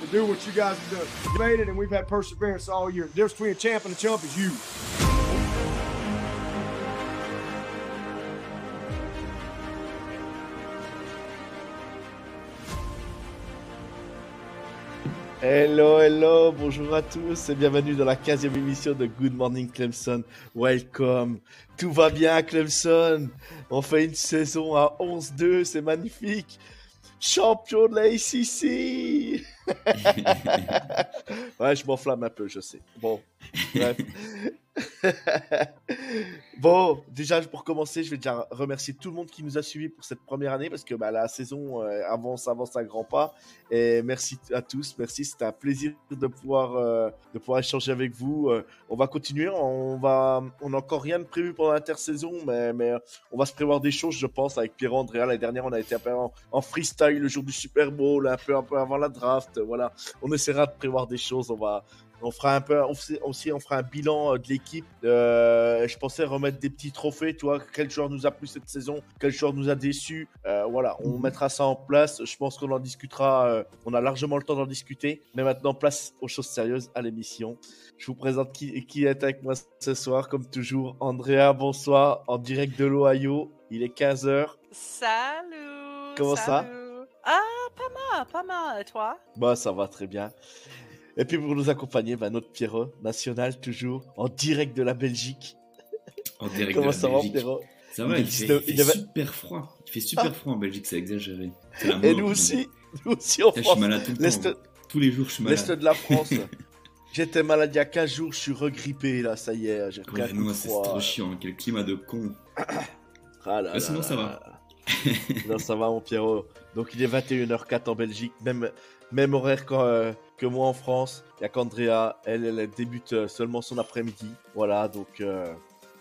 to do what you guys have done. You made it, and we've had perseverance all year. The difference between a champ and a chump is you. Hello, hello, bonjour à tous et bienvenue dans la 15e émission de Good Morning Clemson. Welcome. Tout va bien Clemson? On fait une saison à 11-2, c'est magnifique. Champion de la. ouais, je m'enflamme un peu, je sais. Bon, bref. bon, déjà pour commencer, je vais déjà remercier tout le monde qui nous a suivis pour cette première année parce que bah, la saison euh, avance, avance à grands pas. Et merci à tous, merci, c'était un plaisir de pouvoir, euh, de pouvoir échanger avec vous. Euh, on va continuer, on va, on n'a encore rien de prévu pendant l'intersaison, mais, mais on va se prévoir des choses, je pense, avec Pierre Andrea. L'année dernière, on a été un peu en, en, freestyle le jour du Super Bowl, un peu, un peu avant la draft. Voilà, on essaiera de prévoir des choses. On va, on fera un peu aussi, on fera un bilan euh, de l'équipe. Euh, je pensais remettre des petits trophées, tu vois, quel joueur nous a plu cette saison, quel joueur nous a déçu. Euh, voilà, on mhm. mettra ça en place. Je pense qu'on en discutera. on a largement le temps d'en discuter. Mais maintenant, place aux choses sérieuses à l'émission. Je vous présente qui, qui est avec moi ce soir, comme toujours. Andrea, bonsoir, en direct de l'Ohio. Il est 15h. Salut. Comment ça? Ah, pas mal, pas mal. Et toi? Bah, ça va très bien. Et puis pour nous accompagner, bah, notre Pierrot national, toujours en direct de la Belgique. En direct Comment de la ça Belgique. va, Pierrot? Ça va, il, fait, il fait super froid. Il fait super ah. froid en Belgique, c'est exagéré. Et nous aussi, nous aussi en France. Je suis malade tout le temps. Tous les jours, je suis malade. L'Est de la France. J'étais malade il y a 15 jours, je suis regrippé là, ça y est. J'ai ouais, non, c'est trop chiant, quel climat de con. ah là, sinon, ça va. non, ça va, mon Pierrot. Donc, il est 21h04 en Belgique, même, même horaire euh, que moi en France. Il n'y a qu'Andrea, elle, elle débute euh, seulement son après-midi. Voilà, donc euh,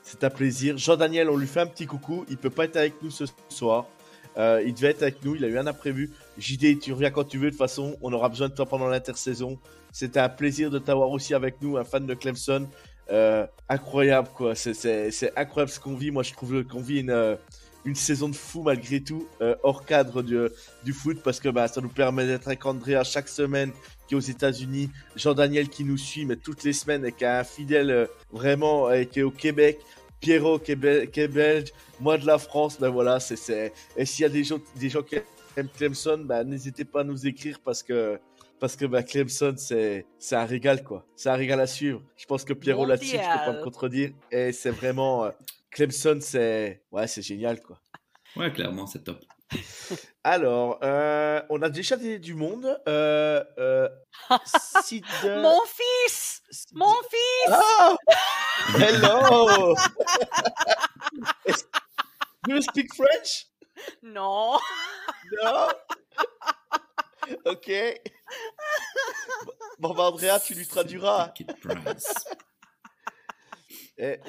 c'est un plaisir. Jean-Daniel, on lui fait un petit coucou. Il peut pas être avec nous ce soir. il devait être avec nous, il a eu un imprévu. JD, tu reviens quand tu veux. De toute façon, on aura besoin de toi pendant l'intersaison. C'était un plaisir de t'avoir aussi avec nous, un fan de Clemson. incroyable, quoi. C'est incroyable ce qu'on vit. Moi, je trouve qu'on vit une une saison de fou malgré tout, euh, hors cadre du, du, foot, parce que bah, ça nous permet d'être avec Andrea chaque semaine, qui est aux États-Unis, Jean-Daniel qui nous suit, mais toutes les semaines, et qui a un fidèle euh, vraiment, et qui est au Québec, Pierrot qui est, belge, moi de la France, ben voilà, c'est. Et s'il y a des gens, des gens qui aiment Clemson, ben n'hésitez pas à nous écrire parce que parce que bah, Clemson, c'est un régal, quoi. C'est un régal à suivre. Je pense que Pierrot là-dessus, je peux pas me contredire. Et c'est vraiment, euh, Clemson, c'est ouais, c'est génial, quoi. Ouais, clairement, c'est top. Alors, euh, on a déjà du monde. Euh, euh, Mon fils Mon fils oh Hello Do you speak French? Non. Non? Ok. Bon, bah, Andrea, tu lui traduiras.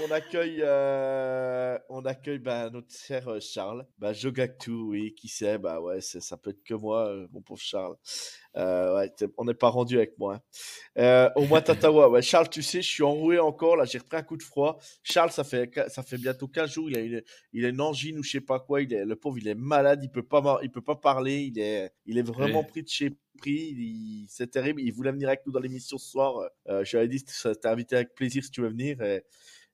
On accueille, euh, on accueille bah, notre cher euh, Charles. Bah, Jogactu, oui, qui sait, bah ouais, ça peut être que moi, euh, mon pauvre Charles. ouais, on n'est pas rendu avec moi. Hein. au moins Tatawa, ouais, Charles, tu sais, je suis enroué encore, là, j'ai repris un coup de froid. Charles, ça fait, ça fait bientôt 15 jours, il a une, il a une angine ou je sais pas quoi, il est, le pauvre, il est malade, il peut pas, il peut pas parler, il est, il est vraiment pris de chez pris, c'est terrible, il voulait venir avec nous dans l'émission ce soir. je lui avais dit, t'es invité avec plaisir si tu veux venir. Et,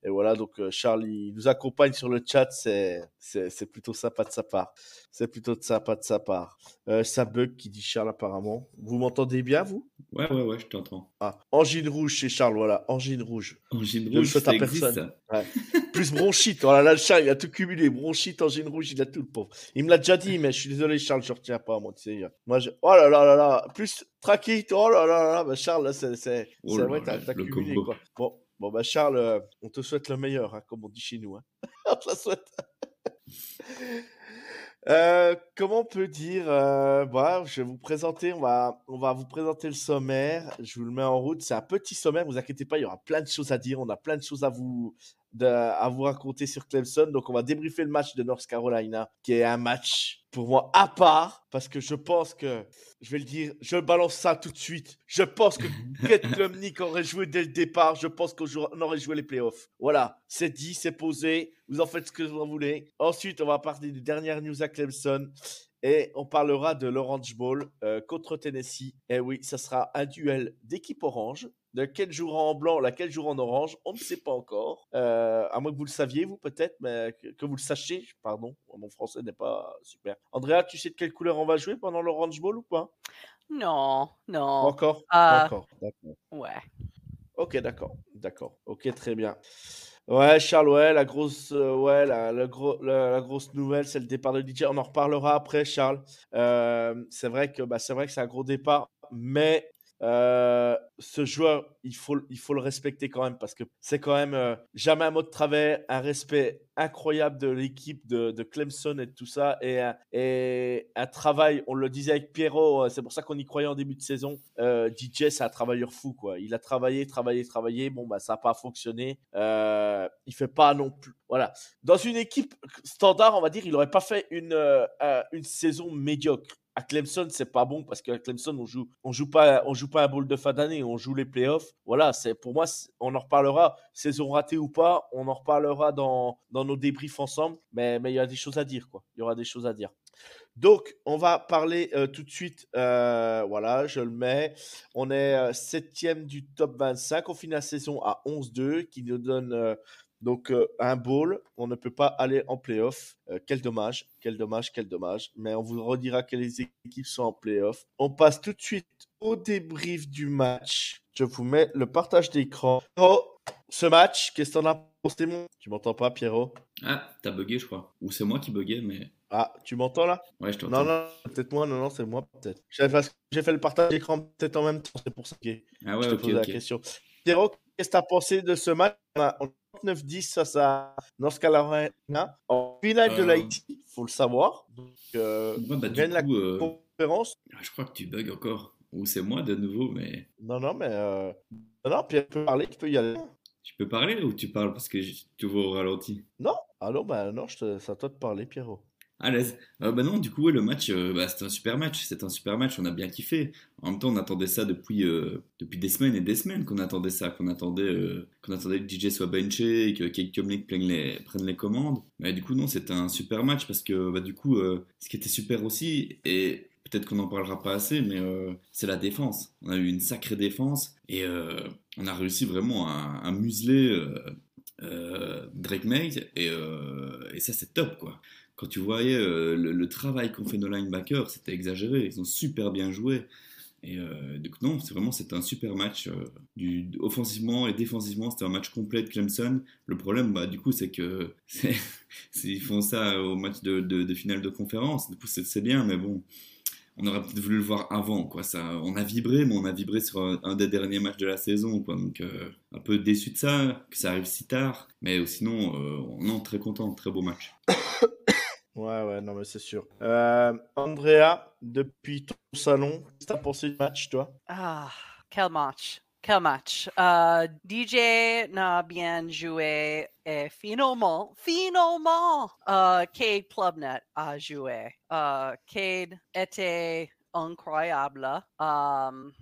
et voilà, donc euh, Charles, il nous accompagne sur le chat, c'est, c'est, plutôt sympa de sa part. C'est plutôt sympa de sa part. Euh, ça bug qui dit Charles apparemment. Vous m'entendez bien, vous? Ouais, ouais, ouais, je t'entends. Ah, angine rouge chez Charles, voilà, angine rouge. Angine rouge, ça personne. Ouais. Plus bronchite, voilà, là, Charles, il a tout cumulé. Bronchite, angine rouge, il a tout, le pauvre. Il me l'a déjà dit, mais je suis désolé, Charles, je retiens pas, moi, tu sais. Moi, je... oh là là là là, plus trachite, oh là là là, bah, Charles, là, c'est, c'est, oh c'est vrai, t'as, t'as cumulé, quoi. Bon, Bon, bah Charles, euh, on te souhaite le meilleur, hein, comme on dit chez nous. Hein. on te la souhaite. Euh, comment on peut dire euh, bah, Je vais vous présenter, on va, on va vous présenter le sommaire. Je vous le mets en route. C'est un petit sommaire, vous inquiétez pas, il y aura plein de choses à dire. On a plein de choses à vous, à vous raconter sur Clemson. Donc, on va débriefer le match de North Carolina, qui est un match pour moi à part, parce que je pense que, je vais le dire, je balance ça tout de suite. Je pense que Kate Klumnik aurait joué dès le départ. Je pense qu'on aurait joué les playoffs. Voilà, c'est dit, c'est posé. Vous en faites ce que vous en voulez. Ensuite, on va parler des dernières news à Clemson. Et on parlera de l'Orange Bowl euh, contre Tennessee. Et oui, ça sera un duel d'équipe orange. Lequel jouera en blanc, laquelle jouera en orange, on ne sait pas encore. Euh, à moins que vous le saviez, vous peut-être, mais que, vous le sachiez. Pardon, mon français n'est pas super. Andrea, tu sais de quelle couleur on va jouer pendant l'Orange Bowl ou pas? Non, non. Encore? Euh, Encore, d'accord. Ouais. Ok, d'accord, d'accord. Ok, très bien. Ouais, Charles, ouais, la grosse, euh, ouais, la, la, grosse nouvelle, c'est le départ de DJ. On en reparlera après, Charles. c'est vrai que, bah, c'est vrai que c'est un gros départ, mais euh, ce joueur, il faut, le respecter quand même parce que c'est quand même euh, jamais un mot de travers, un respect incroyable de l'équipe de, Clemson et tout ça et, un travail, on le disait avec Pierrot, euh, c'est pour ça qu'on y croyait en début de saison. DJ, c'est un travailleur fou quoi. Il a travaillé, travaillé, travaillé. Bon bah ça n'a pas fonctionné. il fait pas non plus. Voilà. Dans une équipe standard, on va dire, il aurait pas fait une saison médiocre à Clemson, c'est pas bon parce qu'à Clemson, on joue, joue pas, on joue pas un bowl de fin d'année, on joue les playoffs. Voilà, c'est pour moi, on en reparlera, saison ratée ou pas, on en reparlera dans, nos débriefs ensemble. Mais mais il y a des choses à dire, quoi. Il y aura des choses à dire. Donc, on va parler euh, tout de suite. Euh, voilà, je le mets. On est euh, septième du top 25. On finit la saison à 11-2, qui nous donne donc, euh, un bowl, on ne peut pas aller en playoff. Euh, quel dommage, quel dommage, quel dommage. Mais on vous redira quelles équipes sont en playoff. On passe tout de suite au débrief du match. Je vous mets le partage d'écran. Oh, ce match, qu'est-ce que t'en as pensé Tu m'entends pas, Pierrot? Ah, t'as bugué, je crois. Ou c'est moi qui buguais, mais. Ah, tu m'entends là? Ouais, je t'entends. Non, non, peut-être moi, non, non, c'est moi, peut-être. J'ai fait le partage d'écran peut-être en même temps, c'est pour ça que ah ouais, je te pose la question. Pierrot, qu'est-ce que t'as pensé de ce match? 9-10 face à North Carolina en finale de l'Haïti, il faut le savoir. Donc, euh, bah, gagne la euh, conférence. Ah, je crois que tu bugs encore. Ou c'est moi de nouveau, mais. Non, non, mais. Euh... Non, non, Pierre peut parler, tu peux y aller. Tu peux parler ou tu parles parce que je suis toujours au ralenti? Non, alors, bah non, c'est à toi de parler, Pierrot à l'aise. Euh, bah non, du coup, le match, euh, bah, c'était un super match. C'est un super match. On a bien kiffé. En même temps, on attendait ça depuis, euh, depuis des semaines et des semaines qu'on attendait ça, qu'on attendait, qu'on attendait que DJ soit benché et que Kate Comlink prenne les, commandes. Mais du coup, non, c'était un super match parce que, bah, du coup, ce qui était super aussi, et peut-être qu'on n'en parlera pas assez, mais c'est la défense. On a eu une sacrée défense et on a réussi vraiment à, museler Drake May et ça, c'est top, quoi quand tu voyais euh, le, travail qu'ont fait nos linebackers, c'était exagéré. Ils ont super bien joué. Et euh, donc non, c'est vraiment c'était un super match. Euh, offensivement et défensivement, c'était un match complet de Clemson. Le problème, bah, du coup, c'est que ils font ça au match de, finale de conférence. Du coup, c'est bien, mais bon, on aurait peut-être voulu le voir avant. On a vibré, mais on a vibré sur un, des derniers matchs de la saison. Donc, un peu déçu de ça, que ça arrive si tard. Mais sinon, non, très content, très beau match. Ouais, ouais, non, mais c'est sûr. Euh, Andrea, depuis ton salon, qu'est-ce que t'as pensé du match, toi? Ah, quel match. Quel match. Uh, DJ n'a bien joué et finalement, finalement, uh, Cade Clubnet a joué. Uh, Cade était incroyable. Um,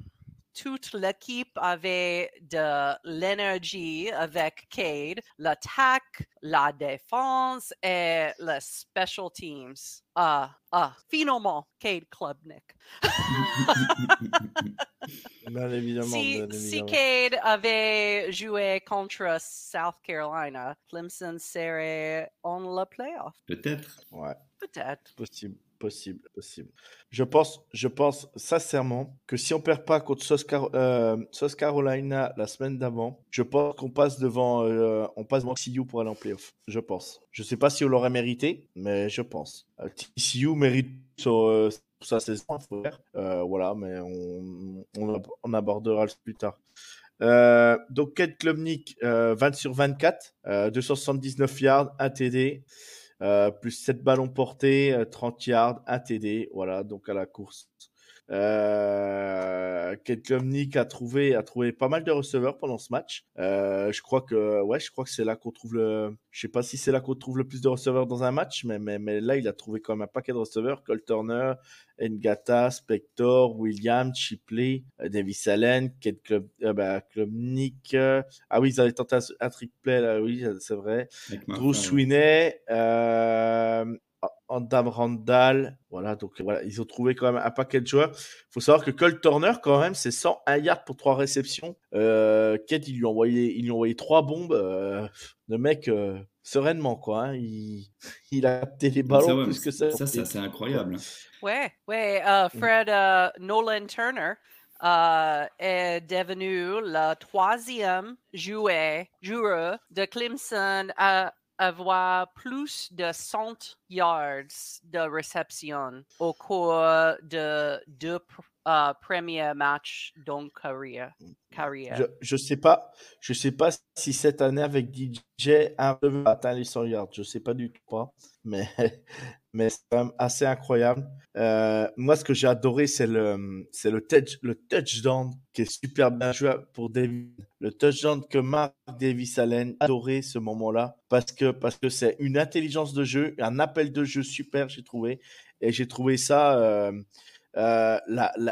toute l'équipe avait de l'énergie avec Cade, l'attaque, la défense et les special teams. Ah, ah, finalement, Cade Klubnik. bien évidemment. Si, Cade avait joué contre South Carolina, Clemson serait en le playoff. Peut-être. Ouais. Peut-être. Possible. Possible, possible. Je pense, je pense sincèrement que si on perd pas contre South, euh, Carolina la semaine d'avant, je pense qu'on passe devant, euh, on passe devant TCU pour aller en playoff. Je pense. Je sais pas si on l'aurait mérité, mais je pense. Euh, TCU mérite sur, sa saison, voilà, mais on, on, abordera plus tard. donc, Kate Klubnik, 20 sur 24, 279 yards, 1 TD. Euh, plus 7 ballons portés, 30 yards, 1 TD, voilà, donc à la course. Euh, Nick a trouvé, a trouvé pas mal de receveurs pendant ce match. Euh, je crois que, ouais, je crois que c'est là qu'on trouve le, je sais pas si c'est là qu'on trouve le plus de receveurs dans un match, mais, mais, mais là, il a trouvé quand même un paquet de receveurs. Cole Turner, Ngata, Spector, Williams, Chipley, euh, Davis Allen, Kate Club, euh, bah. Euh, ah oui, ils avaient tenté un, trick play, là, oui, c'est vrai. Drew Sweeney, euh, Andam Randall, voilà, donc voilà, ils ont trouvé quand même un paquet de joueurs. Il faut savoir que Cole Turner, quand même, c'est 101 yards pour 3 réceptions. Euh, Kate, ils lui ont envoyé, ils lui ont envoyé 3 bombes. Euh, le mec, euh, sereinement, quoi. Hein, il, il, a capté les ballons plus que ça. Ça, c'est incroyable. Ouais, ouais, euh, mm. Fred Nolan Turner. Est devenu le troisième joueur, joueur de Clemson à avoir plus de 100 yards de réception au cours de deux uh, premiers matchs dans carrière. carrière. Je, je sais pas, je sais pas si cette année avec DJ un peu atteint les 100 yards. Je sais pas du tout pas, mais mais c'est quand même assez incroyable. Euh, moi, ce que j'ai adoré, c'est le, c'est le, touch, le touchdown qui est super bien joué pour David. Le touchdown que Mark Davis Allen adoré ce moment-là parce que, parce que c'est une intelligence de jeu, un appel de jeu super, j'ai trouvé. Et j'ai trouvé ça, euh, euh,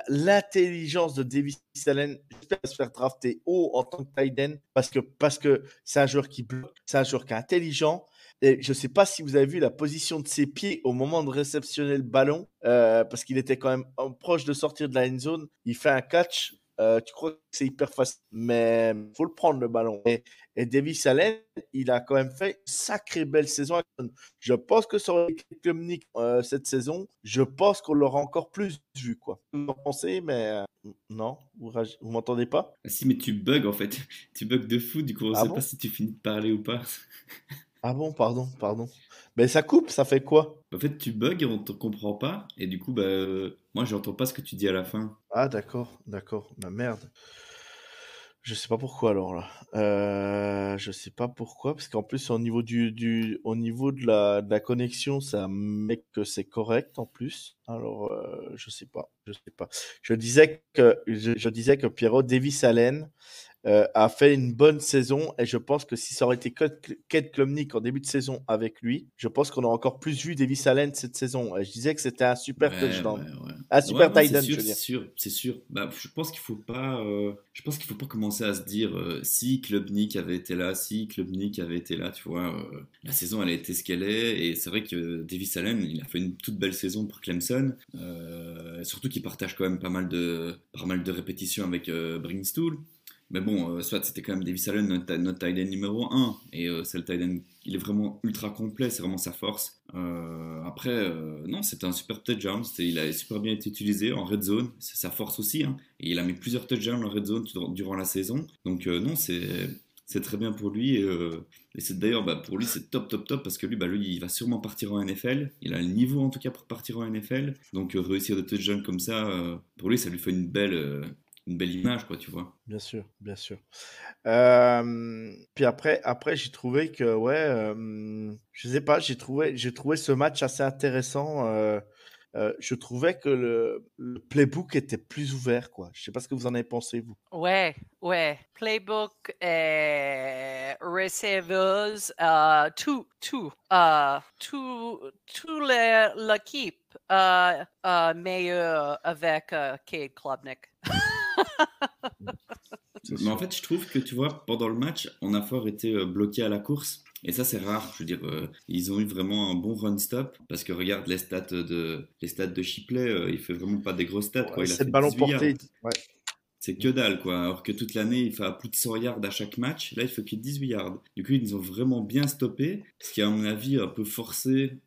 l'intelligence de Davis Allen, j'espère se faire drafter haut en tant que tight end parce que, parce que c'est un joueur qui bloque, c'est un joueur qui est intelligent et je ne sais pas si vous avez vu la position de ses pieds au moment de réceptionner le ballon, euh, parce qu'il était quand même proche de sortir de la end zone. Il fait un catch. Euh, tu crois que c'est hyper facile, mais faut le prendre le ballon. Et, et Davis Allen, il a quand même fait une sacrée belle saison. Je pense que sur les euh, cette saison, je pense qu'on l'aura encore plus vu. Quoi. Vous en pensez, mais euh, non, vous, vous m'entendez pas? Ah, Si, mais tu bugs en fait. Tu bugs de fou, du coup, on ne ah sait pas si tu finis de parler ou pas. Ah bon, pardon, pardon. Mais ça coupe, ça fait quoi? En fait, tu bugs et on te comprend pas. Et du coup, bah, euh, moi, j'entends pas ce que tu dis à la fin. Ah, d'accord, d'accord. Ma merde. Je sais pas pourquoi alors là. Euh, je sais pas pourquoi parce qu'en plus au niveau du, du au niveau de la, de la connexion ça met que c'est correct en plus. Alors euh, je sais pas, je sais pas. Je disais que je, je disais que Pierrot Davis Allen a fait une bonne saison et je pense que si ça aurait été Kate Klumnik en début de saison avec lui, je pense qu'on a encore plus vu Davis Allen cette saison. Et je disais que c'était un super touchdown, un super tight end. C'est sûr, c'est sûr. Bah, je pense qu'il faut pas, euh, je pense qu'il faut pas commencer à se dire euh, si Klubnik avait été là, si Klubnik avait été là, tu vois. la saison elle a été ce qu'elle est et c'est vrai que Davis Allen il a fait une toute belle saison pour Clemson, surtout qu'il partage quand même pas mal de, pas mal de répétitions avec Bringstool. Mais bon, euh, soit c'était quand même Davis Allen, notre, notre tight end numéro 1. Et euh, c'est le tight end, il est vraiment ultra complet, c'est vraiment sa force. Euh, après, non, c'était un super touchdown. Il a super bien été utilisé en red zone, c'est sa force aussi. Hein. Et il a mis plusieurs touchdowns en red zone durant la saison. Donc, non, c'est. C'est très bien pour lui. Et, c'est d'ailleurs, bah, pour lui, c'est top, top, top parce que lui, bah, lui, il va sûrement partir en NFL. Il a le niveau en tout cas pour partir en NFL. Donc, réussir des touchdowns comme ça, pour lui, ça lui fait une belle, une belle image, quoi, tu vois. Bien sûr, bien sûr. Euh, puis après, après j'ai trouvé que, ouais, euh, je sais pas, j'ai trouvé, j'ai trouvé ce match assez intéressant. Euh, euh, je trouvais que le, le, playbook était plus ouvert, quoi. Je sais pas ce que vous en avez pensé, vous. Ouais, ouais. Playbook et receivers, euh, tout, tout, euh, tout, tout l'équipe euh, meilleur avec Cade Klubnik. Mais en fait, je trouve que tu vois, pendant le match, on a fort été euh, bloqué à la course. Et ça, c'est rare. Je veux dire, euh, ils ont eu vraiment un bon run-stop. Parce que regarde les stats de, les stats de Shipley, euh, il fait vraiment pas des grosses stats. quoi. Il a fait ballon porté. C'est que dalle, quoi. Alors que toute l'année, il fait plus de 100 yards à chaque match. Là, il fait que 18 yards. Du coup, ils ont vraiment bien stoppé. Ce qui, à mon avis, un peu forcé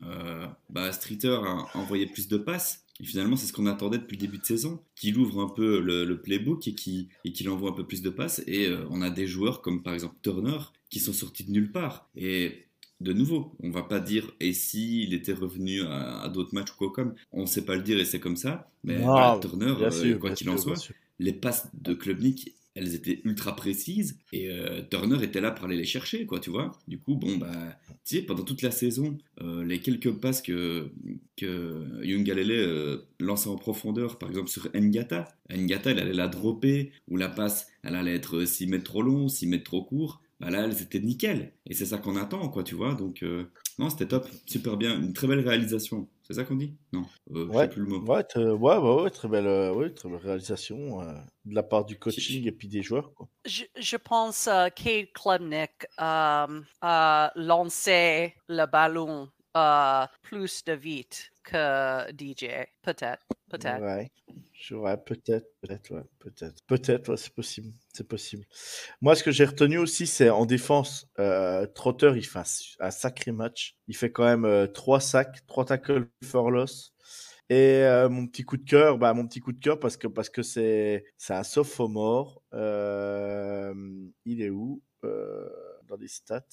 bah, Streeter à envoyer plus de passes. Et finalement, c'est ce qu'on attendait depuis le début de saison, qu'il ouvre un peu le, playbook et qu'il et envoie un peu plus de passes. Et euh, on a des joueurs comme par exemple Turner qui sont sortis de nulle part. Et de nouveau, on va pas dire et si il était revenu à, d'autres matchs ou quoi comme, on sait pas le dire et c'est comme ça. Mais Turner, euh, quoi qu'il en soit, les passes de Klubnik elles étaient ultra précises et euh, Turner était là pour aller les chercher, quoi, tu vois. Du coup, bon, bah, tu sais, pendant toute la saison, euh, les quelques passes que, que Young euh, lançait en profondeur, par exemple sur Ngata, Ngata, elle allait la dropper, ou la passe, elle allait être 6 mètres trop long, 6 mètres trop court. Bah là, elles étaient nickel. Et c'est ça qu'on attend, quoi, tu vois. Donc, non, c'était top, super bien, une très belle réalisation. C'est ça qu'on dit? Non, euh, ouais. plus le mot. Ouais, ouais, ouais, très belle, euh, très belle réalisation euh, de la part du coaching et puis des joueurs. Quoi. Je, je pense que Kate Klubnik a lancé le ballon plus de vite que DJ, peut-être, peut-être. Ouais, peut-être, peut-être, peut-être, peut-être, c'est possible, c'est possible. Moi, ce que j'ai retenu aussi, c'est en défense, euh, Trotter, il fait un, sacré match. Il fait quand même euh, trois sacs, trois tackles for loss. Et euh, mon petit coup de cœur, bah mon petit coup de cœur parce que parce que c'est c'est un sophomore. Euh, il est où dans les stats?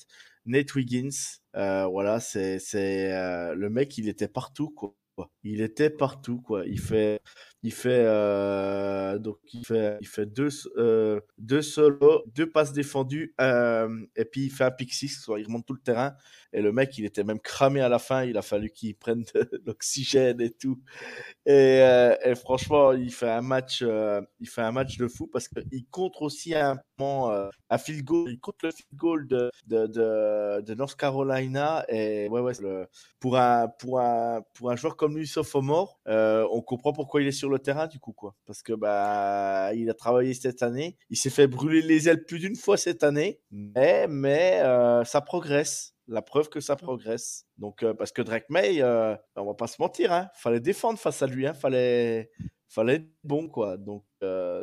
Nate Wiggins, euh, voilà, c'est euh, le mec, il était partout quoi. Il était partout quoi. Il fait il fait euh, donc il fait il fait deux euh, deux solos, deux passes défendues euh, et puis il fait un pick six, il remonte tout le terrain et le mec il était même cramé à la fin, il a fallu qu'il prenne de l'oxygène et tout. Et, franchement, il fait un match il fait un match de fou parce qu'il contre aussi un euh, un field goal, il compte le field goal de de, de, North Carolina et ouais ouais pour un pour un pour un joueur comme lui sophomore, on comprend pourquoi il est sur le terrain du coup quoi. Parce que bah il a travaillé cette année. Il s'est fait brûler les ailes plus d'une fois cette année. Mais mais euh, ça progresse. La preuve que ça progresse. Donc euh, parce que Drake May euh, on va pas se mentir hein, fallait défendre face à lui hein, fallait fallait être bon quoi. Donc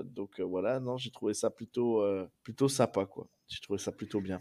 donc voilà. Non j'ai trouvé ça plutôt plutôt sympa quoi. J'ai trouvé ça plutôt bien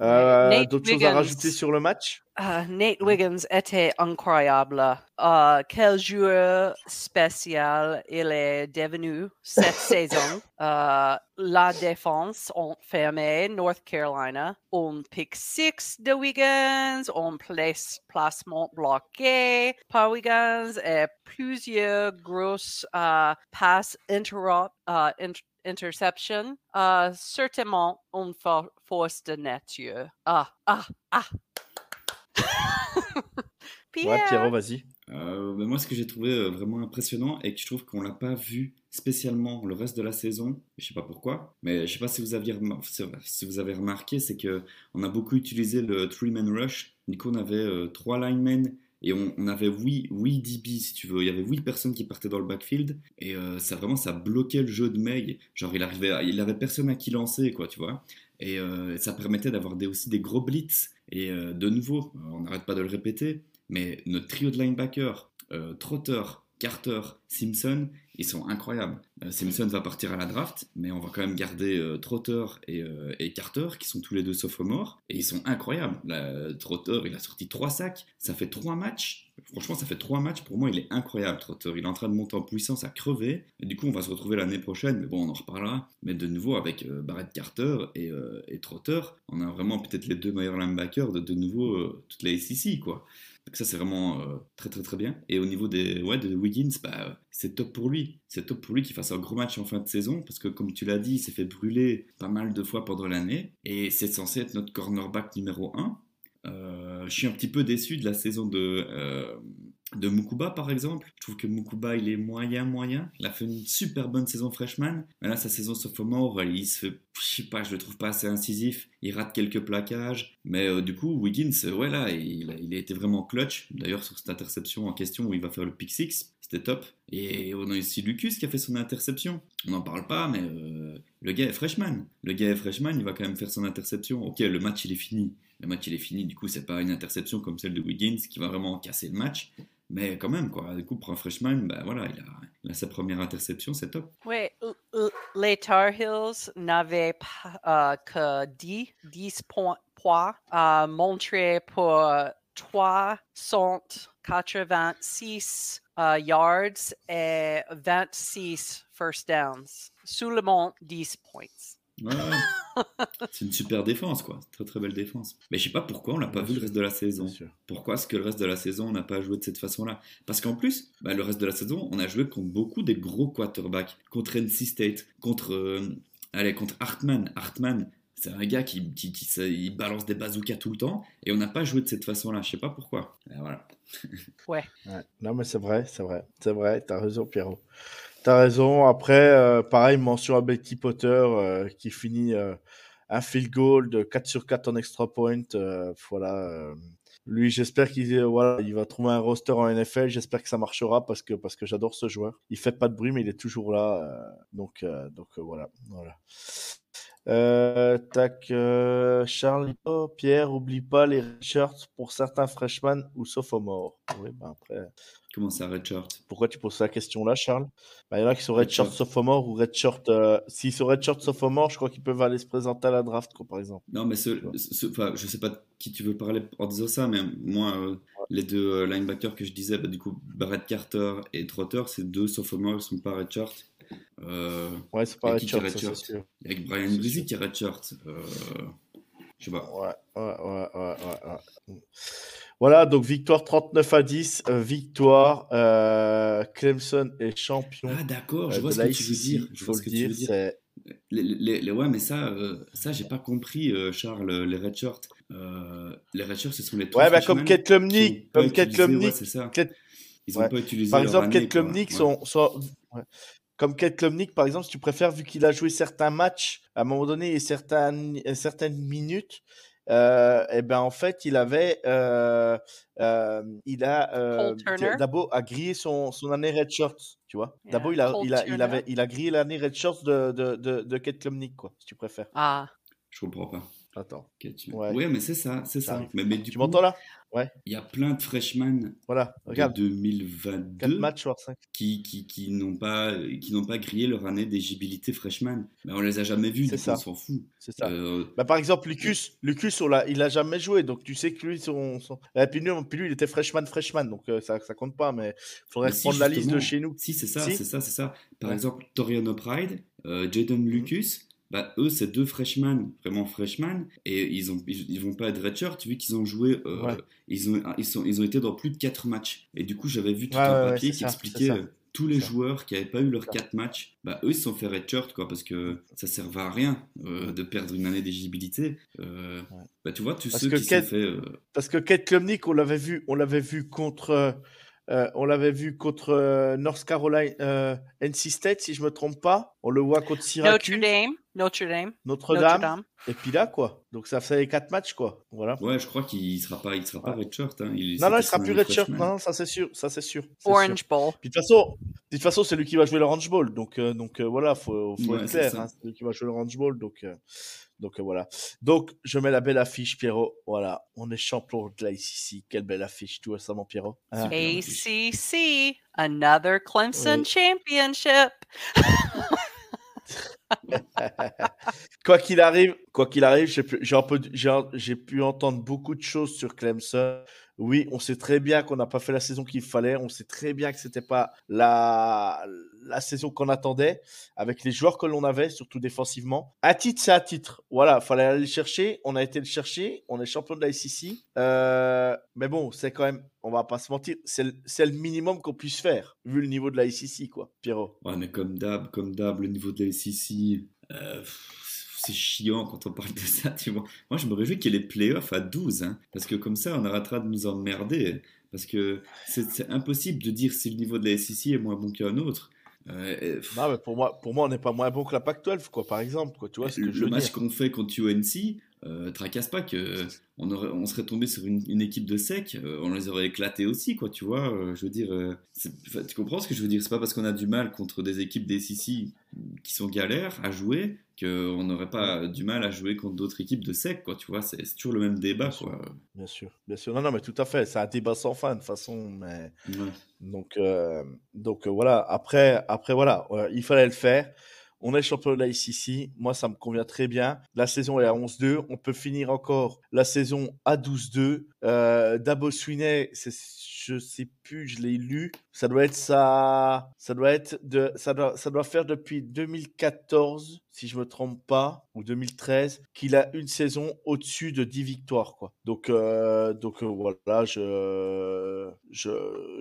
euh, D'autres choses à rajouter sur le match? Uh, Nate Wiggins était incroyable. Uh, quel joueur spécial il est devenu cette saison. Uh, la défense ont fermé North Carolina. On pick six de Wiggins, on place, placement bloqué par Wiggins et plusieurs grosses uh, passes interrupt, uh, inter interception, uh, certainement une force de nature. Ah, ah, ah. Pierre. Ouais, Pierrot, vas-y. Euh, moi, ce que j'ai trouvé euh, vraiment impressionnant et que je trouve qu'on l'a pas vu spécialement le reste de la saison, je sais pas pourquoi, mais je sais pas si vous aviez si vous avez remarqué, c'est que on a beaucoup utilisé le three man rush. Du coup, on avait euh, trois linemen et on, avait 8, 8 DB si tu veux. Il y avait 8 personnes qui partaient dans le backfield et euh, ça vraiment ça bloquait le jeu de May. Genre il arrivait, il avait personne à qui lancer quoi, tu vois. Et euh, ça permettait d'avoir des, aussi des gros blitz. Et euh, de nouveau, on n'arrête pas de le répéter, mais notre trio de linebackers, Trotter, Carter, Simpson, ils sont incroyables. Euh, Simpson va partir à la draft, mais on va quand même garder euh, Trotter euh, et, Carter, qui sont tous les deux sophomores, et ils sont incroyables. Trotter, il a sorti trois sacs, ça fait trois matchs. Franchement, ça fait trois matchs. Pour moi, il est incroyable, Trotter. Il est en train de monter en puissance à crever. Et du coup, on va se retrouver l'année prochaine, mais bon, on en reparlera. Mais de nouveau, avec Barrett Carter et, et, Trotter, on a vraiment peut-être les deux meilleurs linebackers de, de nouveau toute la SEC, quoi. Donc ça, c'est vraiment euh, très très très bien. Et au niveau des, ouais, de Wiggins, bah, c'est top pour lui. C'est top pour lui qu'il fasse un gros match en fin de saison, parce que comme tu l'as dit, il s'est fait brûler pas mal de fois pendant l'année. Et c'est censé être notre cornerback numéro 1. Euh, je suis un petit peu déçu de la saison de, euh, de Mukuba par exemple. Je trouve que Mukuba il est moyen moyen. Il a fait une super bonne saison freshman. Mais là sa saison sophomore, il se fait, je sais pas, je le trouve pas assez incisif. Il rate quelques plaquages. Mais euh, du coup Wiggins, ouais là, il, a été vraiment clutch. D'ailleurs sur cette interception en question où il va faire le pick six, c'était top. Et on a aussi Lucas qui a fait son interception. On n'en parle pas, mais euh, le gars est freshman. Le gars est freshman, il va quand même faire son interception. Ok, le match il est fini. Le match il est fini, du coup c'est pas une interception comme celle de Wiggins qui va vraiment casser le match. Mais quand même, quoi. Du coup, pour un freshman, ben voilà, il a, il a sa première interception, c'est top. Oui, les Tar Heels n'avaient euh, que 10, 10 points à montrer pour 386 uh, yards et 26 first downs. Seulement 10 points. C'est une super défense, quoi. Très très belle défense. Mais je sais pas pourquoi on l'a pas vu le reste de la saison. Pourquoi est-ce que le reste de la saison on n'a pas joué de cette façon-là? Parce qu'en plus, bah, le reste de la saison, on a joué contre beaucoup des gros quarterbacks. Contre NC State, contre. Euh, Allez, contre Hartmann. Hartmann, c'est un gars qui, qui, qui- ça- il balance des bazookas tout le temps et on n'a pas joué de cette façon-là. Je sais pas pourquoi. Et voilà. Ouais. Non, mais c'est vrai, c'est vrai, c'est vrai. T'as raison, Pierrot. T'as raison. Après, euh, pareil, mention à Betty Potter euh, qui finit euh, un field goal de 4 sur 4 en extra point. voilà. lui, j'espère qu'il va trouver un roster en NFL. J'espère que ça marchera parce que, j'adore ce joueur. Il fait pas de bruit, mais il est toujours là. donc, donc voilà. voilà. Tac, Charles, oh, Pierre, oublie pas les shirts pour certains freshmen ou sophomores. Oui, ben après, Comment ça, Redshirt pourquoi tu poses la question là, Charles? Ben, Il y en a qui sont redshirt Redshirt. sophomore ou redshirt. Euh, S'ils sont redshirt sophomore, je crois qu'ils peuvent aller se présenter à la draft, quoi, par exemple. Non, mais ce, ce- je sais pas de qui tu veux parler en disant ça, mais moi, euh, les deux euh, linebackers que je disais, bah, du coup, Barrett Carter et Trotter, c'est deux sophomores, ils sont pas redshirt. Euh, Ouais, c'est pas redshirt, avec Brian C'est Brizzy qui est redshirt. Je sais pas. Ouais, ouais, ouais, ouais, ouais, ouais. Voilà, donc victoire 39 à 10, euh, victoire. euh, Clemson est champion Ah, d'accord, je euh, vois ce que tu veux dire. il Je faut vois le ce que tu dire. veux dire. c'est- Les, les- les- ouais, mais ça, euh, ça j'ai pas compris, euh, Charles, les redshirts. Euh, les redshirts, ce sont les trois Ouais, bah, comme Kate pas comme Kate utilisé- ouais, Klumnik, c'est ça. Kate- Ils ont ouais. pas utilisé Par exemple, Kate Ouais. sont, sont- ouais. Comme Kate Klumnik, par exemple, si tu préfères, vu qu'il a joué certains matchs, à un moment donné, et certaines, et certaines minutes, euh, et ben en fait, il avait, euh, euh, il a, euh, Cole Turner. Dabo a grillé son, son année redshirt, tu vois. Yeah, Dabo, il a, Cole il a, il avait, il a grillé l'année redshirt de, de, de, de Kate Klumnik, quoi, si tu préfères. Ah, Je comprends pas. Attends. Tu- Ouais. Ouais, mais c'est ça, c'est Ça ça. arrive. Mais, mais du Tu m'entends là? Il y a plein de freshmen Voilà, de regarde. 2022 4 matchs sur 5. qui, qui, qui n'ont pas, qui n'ont pas grillé leur année d'éligibilité freshman. Mais on les a jamais vus, coup, ça. on s'en fout. C'est ça. Euh, Bah, par exemple, Lucas, Lucas on il a jamais joué, donc tu sais que lui, son, son... Et puis, lui, puis lui, il était freshman, freshman, donc euh, ça, ça compte pas, mais faudrait Mais si, reprendre la liste de chez nous. Si, c'est ça, Si c'est ça, c'est ça. Par Ouais. exemple, Toriano Pride, euh, Jaden Lucas, bah, eux, c'est deux freshmen, vraiment freshmen, et ils, ont, ils, ils vont pas être redshirt vu qu'ils ont joué, euh, Ouais. ils, ont, ils, sont, ils ont été dans plus de 4 matchs. Et du coup, j'avais vu tout Ouais, un ouais, papier qui ça, expliquait euh, tous les ça. joueurs qui n'avaient pas eu leurs ça. 4 matchs, bah, eux, ils se sont fait redshirt, quoi, parce que ça servait à rien euh, de perdre une année d'éligibilité. Euh, Ouais. bah, tu vois, tous Parce ceux que qui Kate- sont fait... euh, Parce que Kate Klumnik, on l'avait vu, on l'avait vu contre, euh, euh, on l'avait vu contre euh, North Carolina, euh, NC State, si je me trompe pas. On le voit contre Notre Syracuse, Dame, Notre Dame, Notre-Dame, Notre-Dame. et puis là, quoi. Donc ça fait 4 matchs, quoi. Voilà. Ouais, je crois qu'il sera pas, il sera pas Ouais. redshirt. Hein. Il, non, non, il sera plus redshirt. Non, non, ça c'est sûr, ça c'est sûr. c'est sûr. Orange Bowl. Puis de toute façon, de toute façon, c'est lui qui va jouer le Orange Bowl. Donc, euh, donc euh, voilà, faut, faut Ouais, être c'est clair. hein, c'est lui qui va jouer le Orange Bowl. Donc, euh, donc euh, voilà. Donc, je mets la belle affiche, Pierrot. Voilà, on est champion de la ICC. Quelle belle affiche, tout récemment, Pierrot. ACC, another Clemson Oui. championship. quoi qu'il arrive, quoi qu'il arrive, j'ai pu, j'ai pu entendre beaucoup de choses sur Clemson. Oui, on sait très bien qu'on n'a pas fait la saison qu'il fallait. On sait très bien que c'était pas la, la saison qu'on attendait avec les joueurs que l'on avait, surtout défensivement. Un titre, c'est un titre. Voilà, fallait aller le chercher. On a été le chercher. On est champion de la ICC. Euh, mais bon, c'est quand même, on va pas se mentir, c'est le, le minimum qu'on puisse faire vu le niveau de la ICC, quoi, Pierrot. Ouais, mais comme d'hab, comme d'hab, le niveau de la SEC, c'est chiant quand on parle de ça, tu vois. Moi, je me réjouis qu'il y ait les playoffs à 12, hein, parce que comme ça, on arrêtera de nous emmerder. Parce que c'est impossible de dire si le niveau de la SEC est moins bon qu'un autre. Euh, Non, mais pour moi, pour moi, on n'est pas moins bon que la Pac-12, quoi, par exemple, quoi. Tu vois ce que le je match qu'on fait contre UNC, euh, tracasse pas que on, aurait, on serait tombé sur une, une équipe de sec, euh, on les aurait éclatés aussi, quoi, tu vois. euh, je veux dire, euh, tu comprends ce que je veux dire? C'est pas parce qu'on a du mal contre des équipes des SEC qui sont galères à jouer qu'on n'aurait pas du mal à jouer contre d'autres équipes de sec, quoi, tu vois. C'est toujours le même débat, quoi. Bien sûr, bien sûr. Non, non, mais tout à fait. C'est un débat sans fin, de toute façon. Mais... Ouais. Donc, donc voilà. Après, après voilà, il fallait le faire. On est champion de la ICC. Moi, ça me convient très bien. La saison est à 11-2. On peut finir encore la saison à 12-2. Euh, Dabo c'est- je sais plus, je l'ai lu. Ça doit être ça. Ça doit être de. Ça doit, ça doit faire depuis 2014, si je me trompe pas, ou 2013, qu'il a une saison au-dessus de 10 victoires, quoi. Donc, euh, donc euh, voilà, je, je,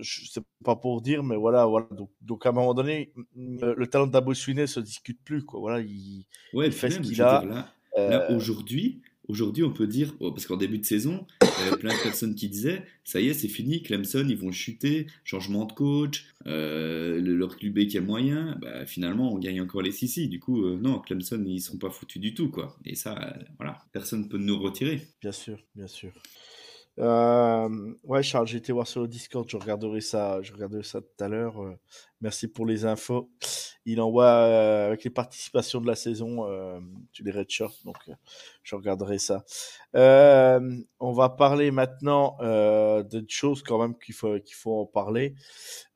je sais pas pour dire, mais voilà, voilà. Donc, donc à un moment donné, le, le talent de Dabo Sweeney se discute plus, quoi. Voilà, il, Ouais, il fait ce qu'il a. là, Là, euh, aujourd'hui, aujourd'hui, on peut dire, oh, parce qu'en début de saison, il y avait plein de personnes qui disaient, ça y est, c'est fini, Clemson, ils vont chuter, changement de coach, euh, le- leur QB qui est moyen, bah, finalement, on gagne encore les Sissi. Du coup, euh, non, Clemson, ils sont pas foutus du tout, quoi. Et ça, euh, voilà, personne peut nous retirer. Bien sûr, bien sûr. Euh, ouais, Charles, j'ai été voir sur le Discord, je regarderai ça, je regarderai ça tout à l'heure. euh, merci pour les infos. Il envoie euh, avec les participations de la saison euh, tu les red shirts, donc euh, je regarderai ça. Euh, on va parler maintenant euh, de choses quand même qu'il faut qu'il faut en parler.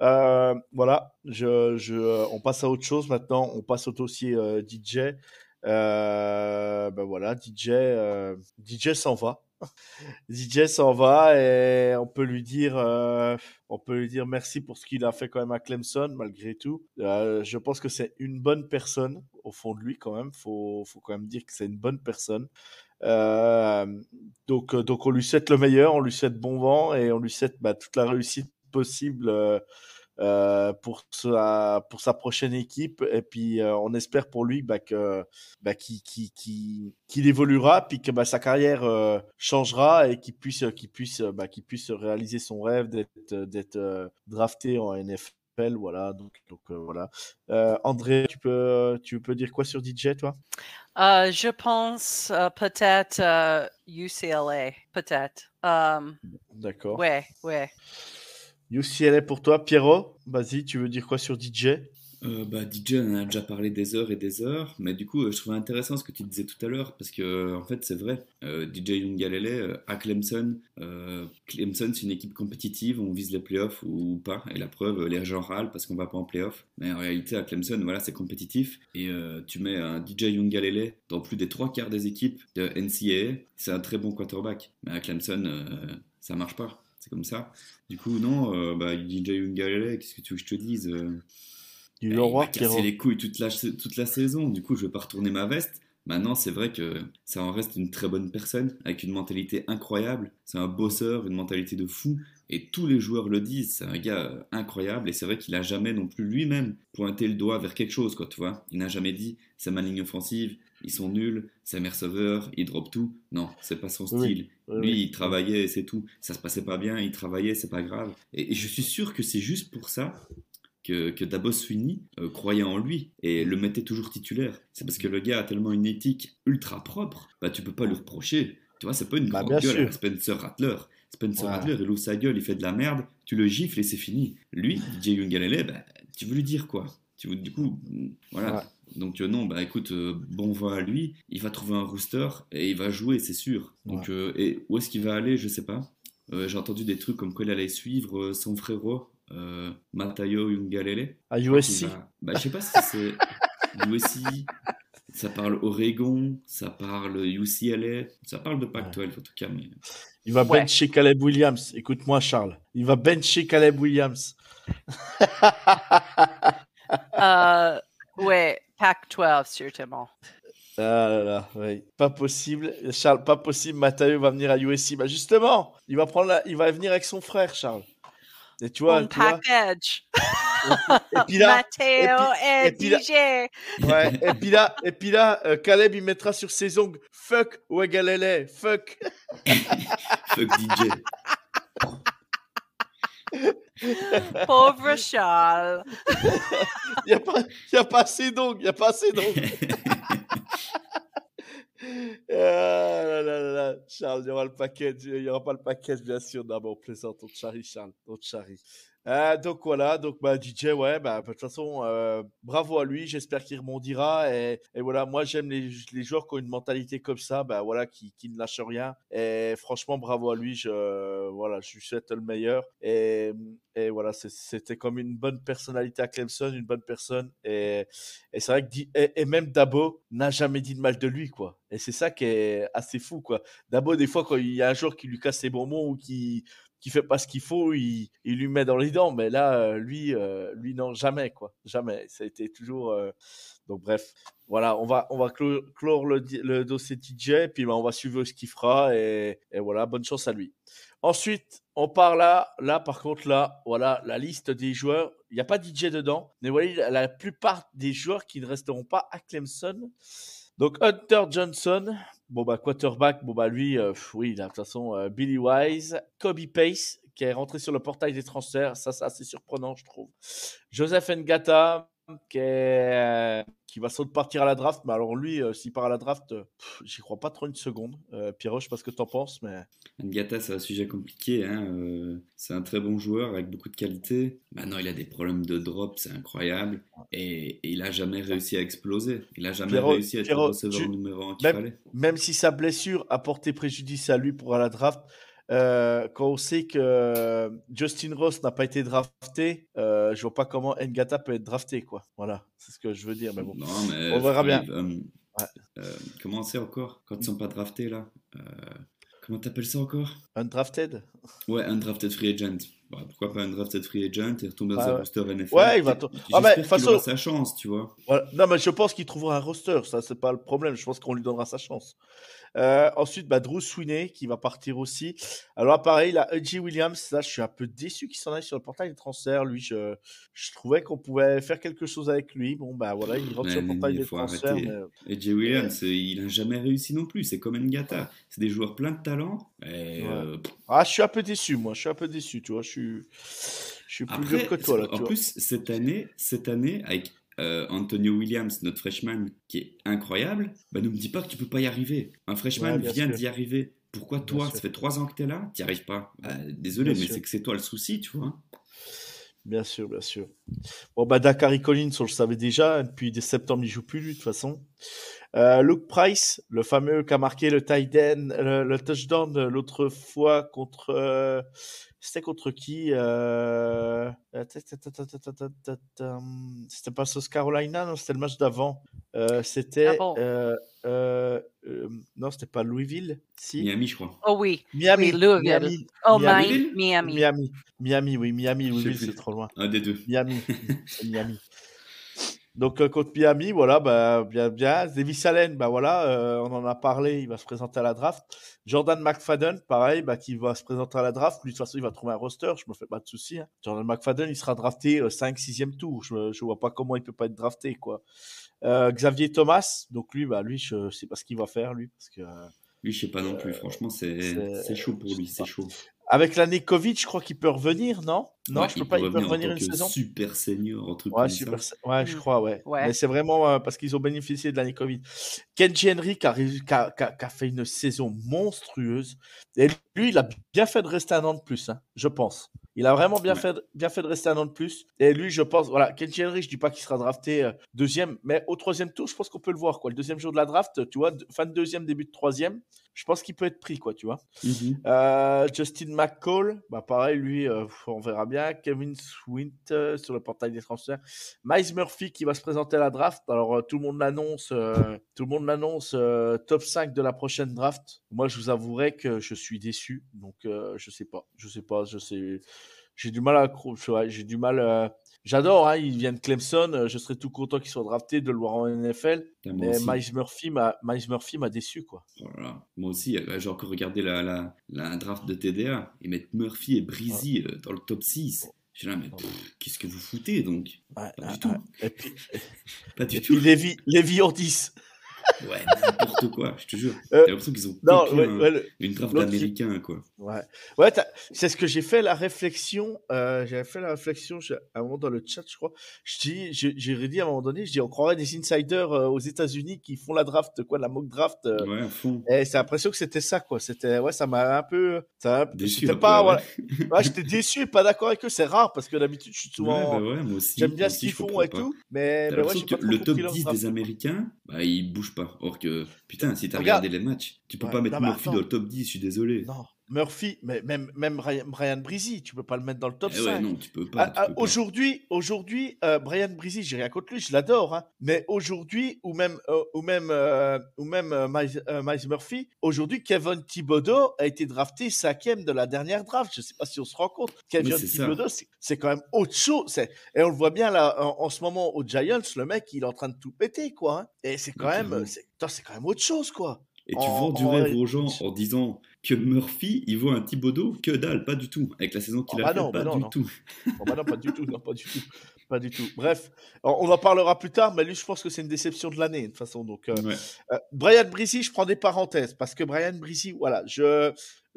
Euh, voilà, je, je, euh, on passe à autre chose maintenant. On passe au dossier euh, DJ. Euh, ben voilà, DJ, euh, DJ s'en va. DJ s'en va et on peut lui dire, euh, on peut lui dire merci pour ce qu'il a fait quand même à Clemson malgré tout. Je pense que c'est une bonne personne au fond de lui quand même. Faut, faut quand même dire que c'est une bonne personne. Donc, donc on lui souhaite le meilleur, on lui souhaite bon vent et on lui souhaite bah, toute la réussite possible. Euh, pour sa pour sa prochaine équipe. Et puis euh, on espère pour lui bah, que bah, qu'il qu'il- qu'il- qu'il évoluera puis que bah, sa carrière euh, changera et qu'il puisse qu'il puisse bah, qu'il puisse réaliser son rêve d'être d'être drafté en NFL voilà donc donc voilà. André tu peux tu peux dire quoi sur DJ toi? Je pense peut-être UCLA, peut-être. Um, d'accord. ouais, ouais. UCLA pour toi Pierrot vas-y tu veux dire quoi sur DJ Euh, bah, DJ, on en a déjà parlé des heures et des heures, mais du coup, euh, je trouvais intéressant ce que tu disais tout à l'heure, parce que, euh, en fait, c'est vrai. DJ Youngalele euh, à Clemson, Clemson, c'est une équipe compétitive, on vise les playoffs ou pas, et la preuve, les gens râlent parce qu'on va pas en playoffs. Mais en réalité, à Clemson, voilà, c'est compétitif, et tu mets un DJ Youngalele dans plus des trois quarts des équipes de NCAA, c'est un très bon quarterback. Mais à Clemson, ça marche pas. C'est comme ça. Du coup, non, euh, bah, DJ Youngalele, qu'est-ce que tu veux que je te dise euh, du il Leroy m'a cassé les couilles toute la, toute la saison. Du coup, je vais pas retourner ma veste. Maintenant, c'est vrai que ça en reste une très bonne personne, avec une mentalité incroyable. C'est un bosseur, une mentalité de fou. Et tous les joueurs le disent, c'est un gars euh, incroyable. Et c'est vrai qu'il a jamais non plus lui-même pointé le doigt vers quelque chose, quoi, tu vois. Il n'a jamais dit, c'est ma ligne offensive, ils sont nuls, c'est mes receveurs, ils dropent tout. Non, c'est pas son style. Oui, Lui, oui. il travaillait c'est tout. Ça se passait pas bien, il travaillait, c'est pas grave. Et, et je suis sûr que c'est juste pour ça que, que Dabo Sweeney euh, croyait en lui et le mettait toujours titulaire. C'est parce que le gars a tellement une éthique ultra propre, bah tu peux pas lui reprocher. Tu vois, c'est pas une Bah, grande gueule sûr. à Spencer Rattler. Spencer Voilà. Rattler, il ouvre sa gueule, il fait de la merde, tu le gifles et c'est fini. Lui, DJ Youngalele, bah, tu veux lui dire quoi? Tu Du coup, voilà. Ouais. Donc euh, non, bah écoute, euh, bon vent à lui, il va trouver un rooster et il va jouer, c'est sûr. Donc euh, et où est-ce qu'il va aller, je sais pas. Euh, J'ai entendu des trucs comme quoi il allait suivre euh, son frérot, euh, Matayo Yungalele. à USC va- Bah, je sais pas si c'est USC, ça parle Oregon, ça parle UCLA, ça parle de Pac-12 en tout cas. Mais... il va Ouais. bencher Caleb Williams écoute-moi Charles il va bencher Caleb Williams Euh, ouais, Pac-12, certainement. Ah là là, ouais. Pas possible. Charles, pas possible. Mathieu va venir à USC. Bah justement, il va prendre la... il va venir avec son frère, Charles. Et tu vois, tu vois package. et puis là, Matteo et et, puis là- DJ. ouais, et puis là, et puis là, euh, Caleb il mettra sur ses ongles fuck Wegalele, fuck. Fuck DJ. Pauvre Charles. Il a pas, il a pas assez d'ongles, il a pas assez d'ongles. Ah là là là. Charles, il y aura le paquet, il y aura pas le paquet, bien sûr. Non, mais on plaisante, on te charrie, Charles, on te charrie. Euh, donc voilà, donc bah, DJ, ouais, bah, de toute façon, euh, bravo à lui, j'espère qu'il rebondira. Et, voilà, moi j'aime les, les joueurs qui ont une mentalité comme ça, bah, voilà, qui, qui ne lâchent rien. Et franchement, bravo à lui, je, voilà, je lui souhaite le meilleur. Et, et voilà, c'était comme une bonne personnalité à Clemson, une bonne personne. Et, et c'est vrai que et même Dabo n'a jamais dit de mal de lui, quoi. Et c'est ça qui est assez fou, quoi. Dabo, des fois, quand il y a un joueur qui lui casse ses bonbons ou qui qui fait pas ce qu'il faut, il, lui met dans les dents. Mais là, euh, lui, euh, lui non, jamais, quoi. Jamais. Ça a été toujours. euh, Donc, bref, voilà, on va, on va clo- clore le, dossier DJ, puis ben, on va suivre ce qu'il fera. Et, voilà, bonne chance à lui. Ensuite, on part là, là par contre, là, voilà, la liste des joueurs. Il n'y a pas DJ dedans, mais voilà, la plupart des joueurs qui ne resteront pas à Clemson. Donc, Hunter Johnson, bon, bah, quarterback, bon, bah, lui, euh, oui, de toute façon, euh, Billy Wise, Kobe Pace, qui est rentré sur le portail des transferts, ça, c'est assez surprenant, je trouve. Joseph Ngata, qui, est, euh, qui va sans doute partir à la draft, mais alors lui, euh, s'il part à la draft, euh, j'y crois pas trop une seconde. Pierrot, je sais pas ce que t'en penses, mais. Ngata, c'est un sujet compliqué. Hein. c'est un très bon joueur avec beaucoup de qualité. Maintenant, il a des problèmes de drop, c'est incroyable. Et, et il a jamais réussi à exploser. Il a jamais Pierrot, réussi à être Pierrot, le receveur tu- numéro un qu'il même- fallait. même si sa blessure a porté préjudice à lui pour à la draft, euh, quand on sait que euh, Justin Ross n'a pas été drafté, euh, je vois pas comment Ngata peut être drafté, quoi. Voilà, c'est ce que je veux dire, mais bon. Non, mais On verra bien. euh, Ouais. comment c'est encore quand ils sont pas draftés là Comment t'appelles ça encore? Undrafted Ouais, undrafted free agent. Bah, pourquoi pas undrafted free agent et retomber dans un ouais. roster NFL Ouais, il va J'espère to- Ah, mais, façon- aura sa chance, tu vois. Voilà. Non, mais je pense qu'il trouvera un roster, ça, c'est pas le problème. Je pense qu'on lui donnera sa chance. Euh, ensuite, bah, Drew Sweeney qui va partir aussi. Alors, pareil, là, Edgy Williams, là, je suis un peu déçu qu'il s'en aille sur le portail des transferts. Lui, je, je trouvais qu'on pouvait faire quelque chose avec lui. Bon, bah voilà, il rentre sur le portail il des transferts. mais- Jay Williams, euh, il a jamais réussi non plus. C'est comme Ngata. C'est des joueurs pleins de talent. Et, Ouais. euh, Ah, je suis un peu déçu, moi. Je suis un peu déçu, tu vois. Je suis, je suis plus Après, dur que toi, là. en tu vois. plus, cette année, cette année, avec euh, Antonio Williams, notre freshman, qui est incroyable, bah, ne me dis pas que tu peux pas y arriver. Un freshman Ouais, vient d'y arriver. Pourquoi Bien toi, sûr. ça fait trois ans que tu es là, tu n'y arrives pas Bah, Désolé, Bien mais c'est que c'est toi le souci, tu vois. Bien sûr, bien sûr. Bon, bah, Dakari Collins, on le savait déjà. Depuis des septembre, il joue plus, lui, de toute façon. Euh, Luke Price, le fameux qui a marqué le touchdown l'autre fois contre. Euh, c'était contre qui. C'était pas South Carolina, non, c'était le match d'avant. Euh, c'était. Ah hum, non, c'était pas Louisville. Si? Miami, je crois. Oh oui. Miami. Oui, Miami. Oh, Miami. Miami. Miami. Miami, oui. Miami, Louisville, c'est trop loin. Un des deux. Miami. Miami. Donc, euh, contre Miami, voilà, bah, bien, bien. Davis Allen, bah, voilà, euh, on en a parlé, il va se présenter à la draft. Jordan McFadden, pareil, bah, qui va se présenter à la draft. Lui, de toute façon, il va trouver un roster, je me fais pas de soucis. hein. Jordan McFadden, il sera drafté 5-6e tour. Je, je vois pas comment il peut pas être drafté, quoi. Euh, Xavier Thomas, donc lui, bah, lui, je sais pas ce qu'il va faire, lui, parce que. euh, Lui, je sais pas non plus. Franchement, c'est chaud pour lui, c'est chaud. Avec l'année Covid, je crois qu'il peut revenir, non? Non, Ouais, je peux il pas, il peut revenir en revenir tant une que saison. super senior, un truc Ouais, comme super, ça. ouais, je Mm. crois, ouais. Ouais. Mais c'est vraiment euh, parce qu'ils ont bénéficié de l'année Covid. Kenji Henry qui a, réussi- qui a- qui a- qui a fait une saison monstrueuse. Et lui, il a bien fait de rester un an de plus, hein, je pense. Il a vraiment bien, Ouais. fait, de- bien fait de rester un an de plus. Et lui, je pense, voilà, Kenji Henry, je dis pas qu'il sera drafté euh, deuxième, mais au troisième tour, je pense qu'on peut le voir, quoi. Le deuxième jour de la draft, tu vois, fin de deuxième, début de troisième, je pense qu'il peut être pris, quoi, tu vois. Mhm. Euh, Justin McCall, bah pareil, lui, euh, on verra bien. Kevin Swint euh, sur le portail des transferts. Miles Murphy qui va se présenter à la draft. Alors, tout le monde l'annonce, tout le monde l'annonce top 5 de la prochaine draft. Moi, je vous avouerai que je suis déçu. Donc, je sais pas. Je sais pas. Je sais. J'ai du mal à. J'ai du mal. euh, J'adore, hein, il vient de Clemson. euh, Je serais tout content qu'il soit drafté, de le voir en NFL. Mais. Miles Murphy m'a Miles Murphy m'a déçu, quoi. Moi aussi, euh, j'ai encore regardé la, la, la draft de TDA. Ils mettent Murphy et Breezy euh, dans le top 6. Je suis là, mais qu'est-ce que vous foutez donc? Ouais, Pas du tout. ouais. Et puis, Pas du Et tout. puis Lévi, Lévi Ortiz. Ouais, n'importe quoi, je te jure. Euh, J'ai l'impression qu'ils ont Non, copié ouais, un- ouais, le- une draft d'américains, quoi. Ouais, ouais t'as- c'est ce que j'ai fait la réflexion. Euh, J'avais fait la réflexion je- à un moment dans le chat, je crois. Je dis, j'ai j'ai dit à un moment donné, je dis, on croirait des insiders euh, aux États-Unis qui font la draft, quoi, la mock draft. euh, Ouais, à fond. Et c'est l'impression que c'était ça, quoi. C'était, ouais, ça m'a un peu, ça Déçu un peu, pas, ouais. voilà. Ouais, j'étais déçu et pas d'accord avec eux. C'est rare parce que d'habitude, je suis Ouais, souvent, bah ouais, moi aussi. j'aime bien ce qu'ils font et pas. tout. Mais, mais ouais, pas que trop le top compris leur 10 draft. des Américains, bah, ils bougent pas. Or que, putain, si t'as regardé les matchs, tu peux Ouais, pas mettre non, Murphy attends. dans le top 10, je suis désolé. Non, Murphy, mais même, même Brian Breezy, tu peux pas le mettre dans le top Eh 5. ouais, non, tu peux pas. Ah, ah, pas. aujourd'hui, aujourd'hui, euh, Brian Breezy, j'ai rien contre lui, je l'adore, hein. mais aujourd'hui, ou même, euh, ou même, euh, ou même euh, Miles, Miles Murphy, aujourd'hui, Kevin Thibodeau a été drafté cinquième de la dernière draft. Je sais pas si on se rend compte. Kevin. Thibodeau, c'est- quand même autre chose. Et on le voit bien là, en, en ce moment aux Giants, le mec, il est en train de tout péter, quoi. hein. Et c'est quand même, c'est quand même autre chose, quoi. Et tu en- vends du en- rêve aux gens en disant que Murphy, il voit un Thibodeau, que dalle, pas du tout. Avec la saison qu'il Ah a bah fait, non, pas bah non, du non. tout. Oh bah non, pas du tout, non, pas du tout. Pas du tout. Bref, on en parlera plus tard, mais lui, je pense que c'est une déception de l'année, de toute façon. Donc, euh, Ouais. euh, Brian Breezy, je prends des parenthèses, parce que Brian Breezy, voilà, je,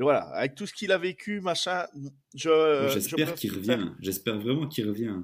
voilà, avec tout ce qu'il a vécu, machin, je. Euh, je J'espère qu'il revient. J'espère vraiment qu'il revient.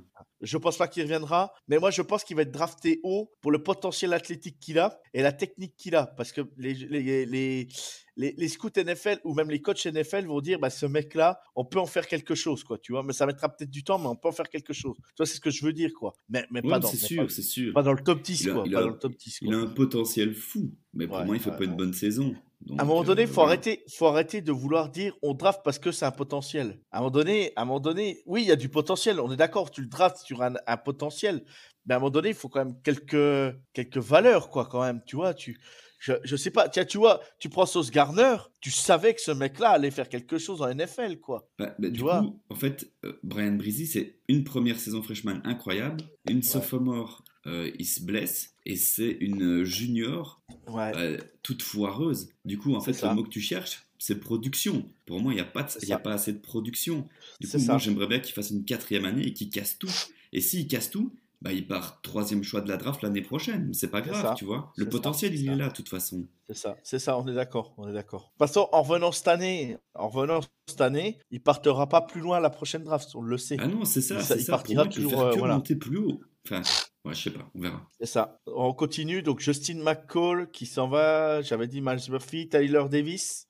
Je pense pas qu'il reviendra, mais moi je pense qu'il va être drafté haut pour le potentiel athlétique qu'il a et la technique qu'il a. Parce que les, les, les, les, les scouts NFL ou même les coachs NFL vont dire bah, ce mec-là, on peut en faire quelque chose, quoi, tu vois. Mais ça mettra peut-être du temps, mais on peut en faire quelque chose. Tu vois, c'est ce que je veux dire, quoi. Mais, mais Ouais, pas, dans, c'est sûr, pas, c'est sûr. pas dans le top 10, Il a- quoi. il pas a- dans le top 10, Il quoi. a un potentiel fou. Mais pour Ouais, moi, il fait ouais, pas une bonne saison. Donc, À un moment donné, il euh, faut, voilà. arrêter, faut arrêter de vouloir dire on draft parce que c'est un potentiel. À un moment donné, à un moment donné oui, il y a du potentiel, on est d'accord, tu le drafts sur un, un potentiel. Mais à un moment donné, il faut quand même quelques, quelques valeurs, quoi, quand même. Tu vois, tu, je, je sais pas, tiens, tu vois, tu prends Sauce Garner, tu savais que ce mec-là allait faire quelque chose en NFL, quoi. Bah, bah, du vois coup, en fait, euh, Brian Breezy, c'est une première saison freshman incroyable, une sophomore, euh, il se blesse, et c'est une junior Ouais. euh, toute foireuse. Du coup, en fait, le mot que tu cherches, c'est production. Pour moi, il n'y a, pas de- y a pas assez de production. Du coup, ça. moi, j'aimerais bien qu'il fasse une quatrième année et qu'il casse tout. Et s'il casse tout, bah, il part troisième choix de la draft l'année prochaine. C'est pas grave, ça. tu vois. Le ça, potentiel, il est là, de toute façon. C'est ça, c'est ça, on est d'accord, on est d'accord. De toute façon, en revenant cette année, en revenant cette année, il partira pas plus loin à la prochaine draft, on le sait. Ah non, c'est ça, il ça. Partira il peut toujours, euh, voilà. monter plus haut. Enfin, ouais, je sais pas, on verra. C'est ça. On continue. Donc, Justin McCall qui s'en va. J'avais dit Miles Murphy, Tyler Davis.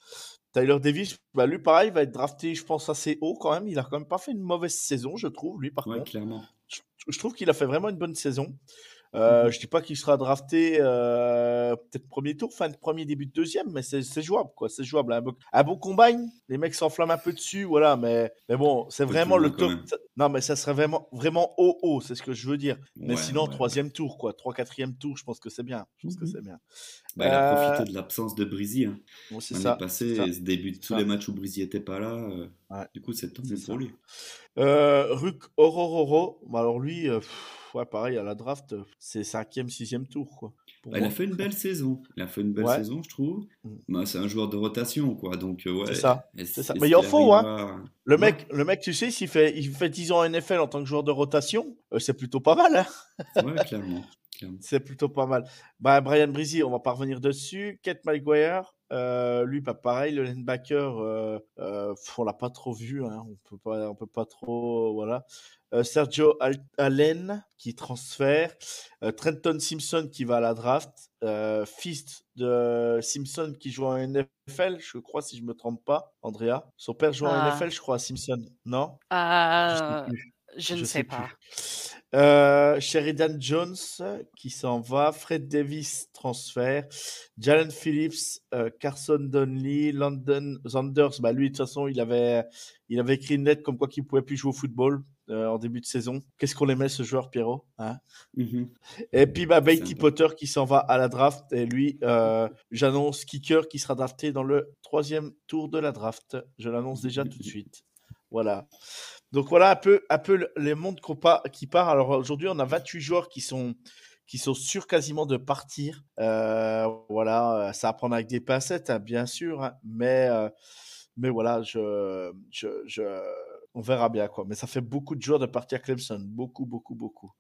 Tyler Davis, bah, lui, pareil, va être drafté, je pense, assez haut quand même. Il a quand même pas fait une mauvaise saison, je trouve, lui, par Ouais, contre. clairement. Je, je trouve qu'il a fait vraiment une bonne saison. Euh, Mhm. Je dis pas qu'il sera drafté euh, peut-être premier tour, fin de premier, début de deuxième, mais c'est jouable, quoi. C'est jouable. Un beau, un beau combine, les mecs s'enflamment un peu dessus, voilà. Mais, mais bon, c'est vraiment le top. même. Non, mais ça serait vraiment, vraiment haut, haut, c'est ce que je veux dire. Mais Ouais, sinon, ouais, troisième tour, quoi. Trois, quatrième tour, je pense que c'est bien. Je pense que Mhm. c'est bien. Bah, il a Euh, profité de l'absence de Breezy. Hein. Bon, c'est ça. et ce début de tous ça. les matchs où Breezy était pas là. euh, Ouais. Du coup, c'est tant mieux pour lui. Euh, Ruc Orororo, bah alors lui, euh, pff, ouais, pareil, à la draft, euh, c'est cinquième, sixième tour, quoi. Bah, il a fait une belle saison. Il a fait une belle saison, je trouve. Mm. Bah, c'est un joueur de rotation, quoi. Donc, euh, ouais. C'est ça, ça. Mais il en faut, hein. Le Ouais. mec, le mec, tu sais, s'il fait, il fait 10 ans en NFL en tant que joueur de rotation, euh, c'est plutôt pas mal, hein. Ouais, clairement. C'est plutôt pas mal. Bah, Brian Breezy, on va pas revenir dessus. Kate McGuire, euh, lui, pas pareil. Le linebacker, euh, euh, on l'a pas trop vu. Hein. On peut pas, on peut pas trop, voilà. Euh, Sergio Al- Allen qui transfère. Euh, Trenton Simpson qui va à la draft. Euh, fils de Simpson qui joue en NFL, je crois, si je me trompe pas. Andrea, son père joue en Ah. NFL, je crois, Simpson. Non? Je sais plus. Je ne Je sais sais pas. Euh, Sheridan Jones qui s'en va, Fred Davis transfert, Jalen Phillips, euh, Carson Donnelly, London Zanders, bah lui de toute façon il avait, il avait écrit une lettre comme quoi qu'il pouvait plus jouer au football euh, en début de saison. Qu'est-ce qu'on aimait ce joueur Pierrot hein? Mhm. Et puis bah, Beatty. Potter qui s'en va à la draft et lui euh, j'annonce Kicker qui sera drafté dans le troisième tour de la draft. Je l'annonce déjà tout de suite. Voilà. Donc voilà un peu, un peu le- les mondes qui part. Alors aujourd'hui, on a 28 joueurs qui sont, qui sont sûrs quasiment de partir. Euh, voilà, ça va prendre avec des pincettes, hein, bien sûr, hein, mais, euh, mais voilà, je, on verra bien quoi. Mais ça fait beaucoup de joueurs de partir à Clemson, beaucoup, beaucoup, beaucoup.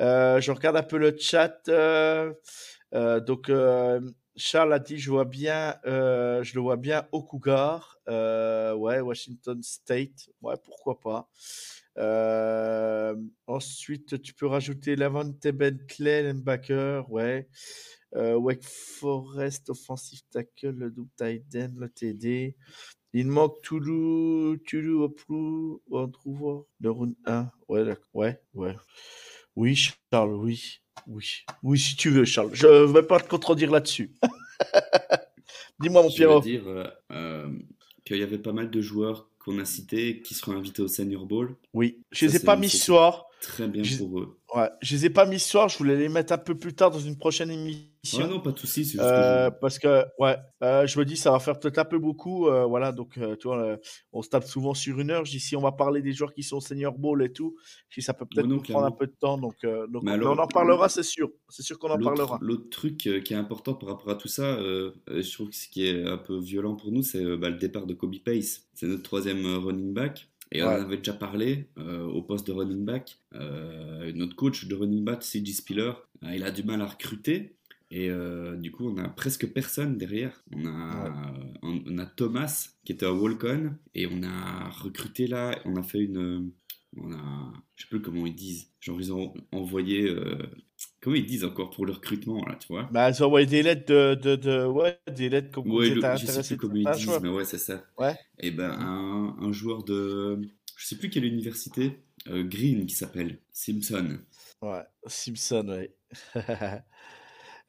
Euh, je regarde un peu le chat. donc, Charles a dit, je vois bien, euh, je le vois bien au Cougar. Euh, ouais, Washington State. Ouais, pourquoi pas. Euh, ensuite, tu peux rajouter Lavonte Bentley, linebacker. Ouais. Wake Forest, offensive tackle, le double tight end, le TD. Il manque Toulouse, Oprou, on trouve le round 1. Ouais. Ouais, ouais. Oui, Charles, oui. Oui. Oui, si tu veux, Charles. Je ne vais pas te contredire là-dessus. Dis-moi, mon Je Pierrot. veux dire euh, euh, qu'il y avait pas mal de joueurs qu'on a cités qui seront invités au Senior Bowl. Oui. Je les Ça, ai pas mis ce soir. Très bien Je- pour eux. Ouais. Je les ai pas mis ce soir. Je voulais les mettre un peu plus tard dans une prochaine Ouais, émission. non, pas de juste Euh, que parce que ouais, euh, je me dis ça va faire peut-être un peu beaucoup, euh, voilà. Donc euh, tu vois, on se tape souvent sur une heure. Je dis si on va parler des joueurs qui sont senior ball et tout, dis ça peut peut-être Ouais, nous prendre un peu de temps. Donc, donc on- alors, on en parlera, c'est sûr. C'est sûr qu'on en L'autre- parlera. L'autre truc qui est important par rapport à tout ça, je trouve que ce qui est un peu violent pour nous, c'est bah, le départ de Kobe Pace. C'est notre troisième running back. Et on en avait déjà parlé euh, au poste de running back. Euh, notre coach de running back, CJ Spiller, euh, il a du mal à recruter. Et euh, du coup, on a presque personne derrière. On a, on, on a Thomas qui était à Walcon. Et on a recruté là, on a fait une. On a. Je sais plus comment ils disent. Genre, ils ont envoyé. Comment ils disent encore pour le recrutement, là, tu vois? Bah, ils ont envoyé des lettres de, de, de- ouais, des lettres comme Ouais, le- je sais plus comment ils disent, mais ouais, c'est ça. Ouais. Et ben, un, un joueur de. Je sais plus quelle université. euh, Green qui s'appelle. Simpson. Ouais, Simpson, ouais.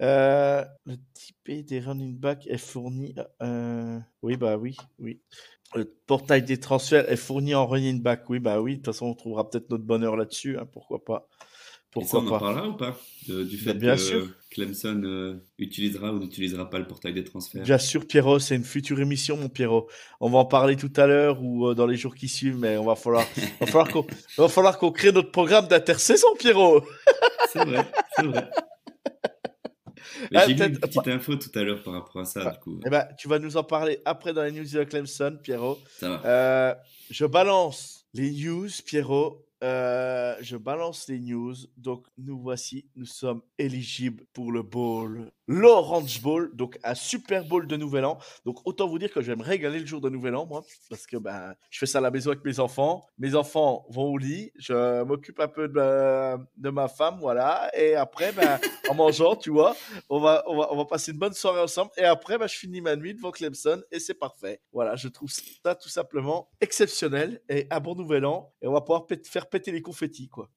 Euh, le type des running back est fourni. euh, Oui, bah oui, oui. Le portail des transferts est fourni en running back. Oui, bah oui. De toute façon, on trouvera peut-être notre bonheur là-dessus. hein, pourquoi pas Pourquoi on en pas parlera ou pas De- Du fait bien que sûr. Clemson euh, utilisera ou n'utilisera pas le portail des transferts? Bien sûr, Pierrot, c'est une future émission, mon Pierrot. On va en parler tout à l'heure ou euh, dans les jours qui suivent, mais on va falloir, va falloir qu'on, va falloir qu'on crée notre programme d'intersaison, Pierrot. C'est vrai, c'est vrai. Ah, J'ai lu une petite info tout à l'heure par rapport à ça, Ah. du coup. Eh ben, tu vas nous en parler après dans les news de Clemson, Pierrot. Ça va. Euh, je balance les news, Pierrot. Euh, je balance les news. Donc, nous voici. Nous sommes éligibles pour le bowl, l'Orange Bowl. Donc, un Super Bowl de Nouvel An. Donc, autant vous dire que je vais me régaler le jour de Nouvel An, moi. Parce que ben, je fais ça à la maison avec mes enfants. Mes enfants vont au lit. Je m'occupe un peu de, ma femme, voilà. Et après, ben, en mangeant, tu vois, on va, on, va, passer une bonne soirée ensemble. Et après, ben, je finis ma nuit devant Clemson. Et c'est parfait. Voilà, je trouve ça tout simplement exceptionnel. Et un bon Nouvel An. Et on va pouvoir faire péter les confettis, quoi.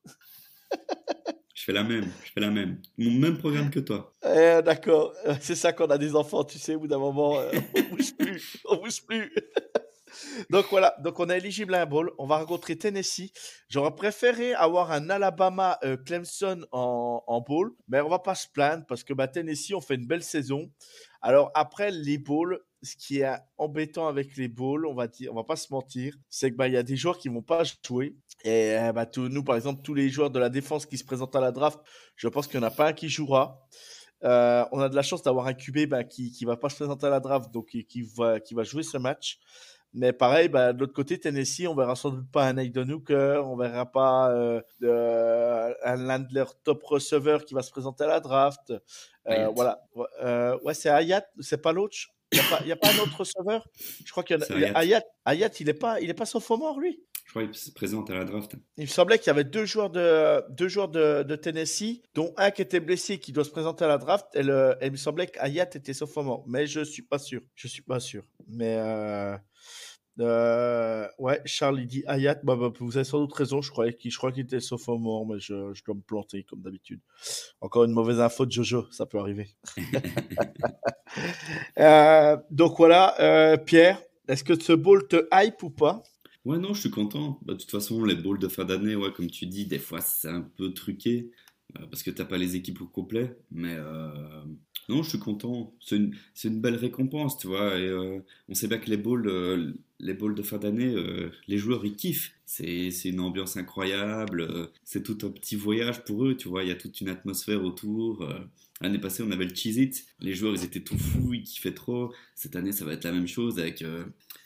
Je fais la même, je fais la même. Mon même programme que toi. Eh, D'accord, c'est ça quand on a des enfants, tu sais, au bout d'un moment, euh, on bouge plus, on bouge plus. donc voilà, donc on est éligible à un bowl, on va rencontrer Tennessee. J'aurais préféré avoir un Alabama euh, Clemson en, en bowl, mais on va pas se plaindre parce que bah, Tennessee, on fait une belle saison. Alors après les bowls, ce qui est embêtant avec les bowls, on va dire, on va pas se mentir, c'est que bah il y a des joueurs qui vont pas jouer. Et euh, bah, nous, par exemple, tous les joueurs de la défense qui se présentent à la draft, je pense qu'il n'y en a pas un qui jouera. Euh, on a de la chance d'avoir un QB bah, qui ne va pas se présenter à la draft, donc qui, va, qui va jouer ce match. Mais pareil, bah, de l'autre côté, Tennessee, on verra sans doute pas un Aiden Hooker, on verra pas euh, euh, un Landler top receiver qui va se présenter à la draft. Euh, voilà. Ouais, c'est Hayat, c'est pas l'autre. Il n'y a, pas- y a pas un autre receveur Je crois qu'il y en a. C'est il n'est pas, il est pas sophomore, lui? Je crois qu'il se présente à la draft. il me semblait qu'il y avait deux joueurs de, deux joueurs de, de Tennessee, dont un qui était blessé, qui doit se présenter à la draft. Et, le- et il me semblait qu'Ayat était sophomore, mais je suis pas sûr. Je suis pas sûr. Mais euh, euh, ouais, Charles il dit Ayat. Bah, bah, vous avez sans doute raison. Je croyais qu'il, je crois qu'il était sophomore, mais je, je dois me planter comme d'habitude. Encore une mauvaise info de Jojo, ça peut arriver. Euh, donc voilà, euh, Pierre, est-ce que ce ball te hype ou pas? Ouais, non, je suis content. Bah, de toute façon, les bowls de fin d'année, ouais, comme tu dis, des fois c'est un peu truqué parce que t'as pas les équipes au complet. Mais non, je suis content. C'est une, c'est une belle récompense, tu vois. Et on sait bien que les euh, les bowls de fin d'année, euh, les joueurs ils kiffent. C'est, une ambiance incroyable. euh, c'est tout un petit voyage pour eux, tu vois. Il y a toute une atmosphère autour. euh. L'année passée, on avait le Cheez It. Les joueurs, ils étaient tout fous, ils kiffaient trop. Cette année, ça va être la même chose avec.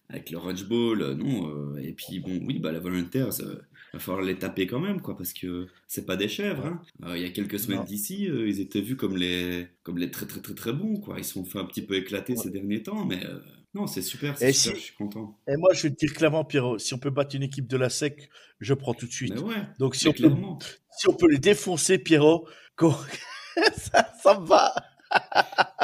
avec le Rudge Bowl, non. et puis, bon, oui, bah, la Volunteers, euh, va falloir les taper quand même, quoi, parce que c'est pas des chèvres. hein. Il y a quelques semaines d'ici, ils étaient vus comme les, comme les très très très très bons, quoi. Ils se sont fait un petit peu éclater Ouais. ces derniers temps, mais non, c'est super, Et c'est super, si- je suis content. Et moi, je vais te dire clairement, Pierrot, si on peut battre une équipe de la SEC, je prends tout de suite. Ouais, Donc, si on, peut, si on peut les défoncer, Pierrot, ça, ça me va.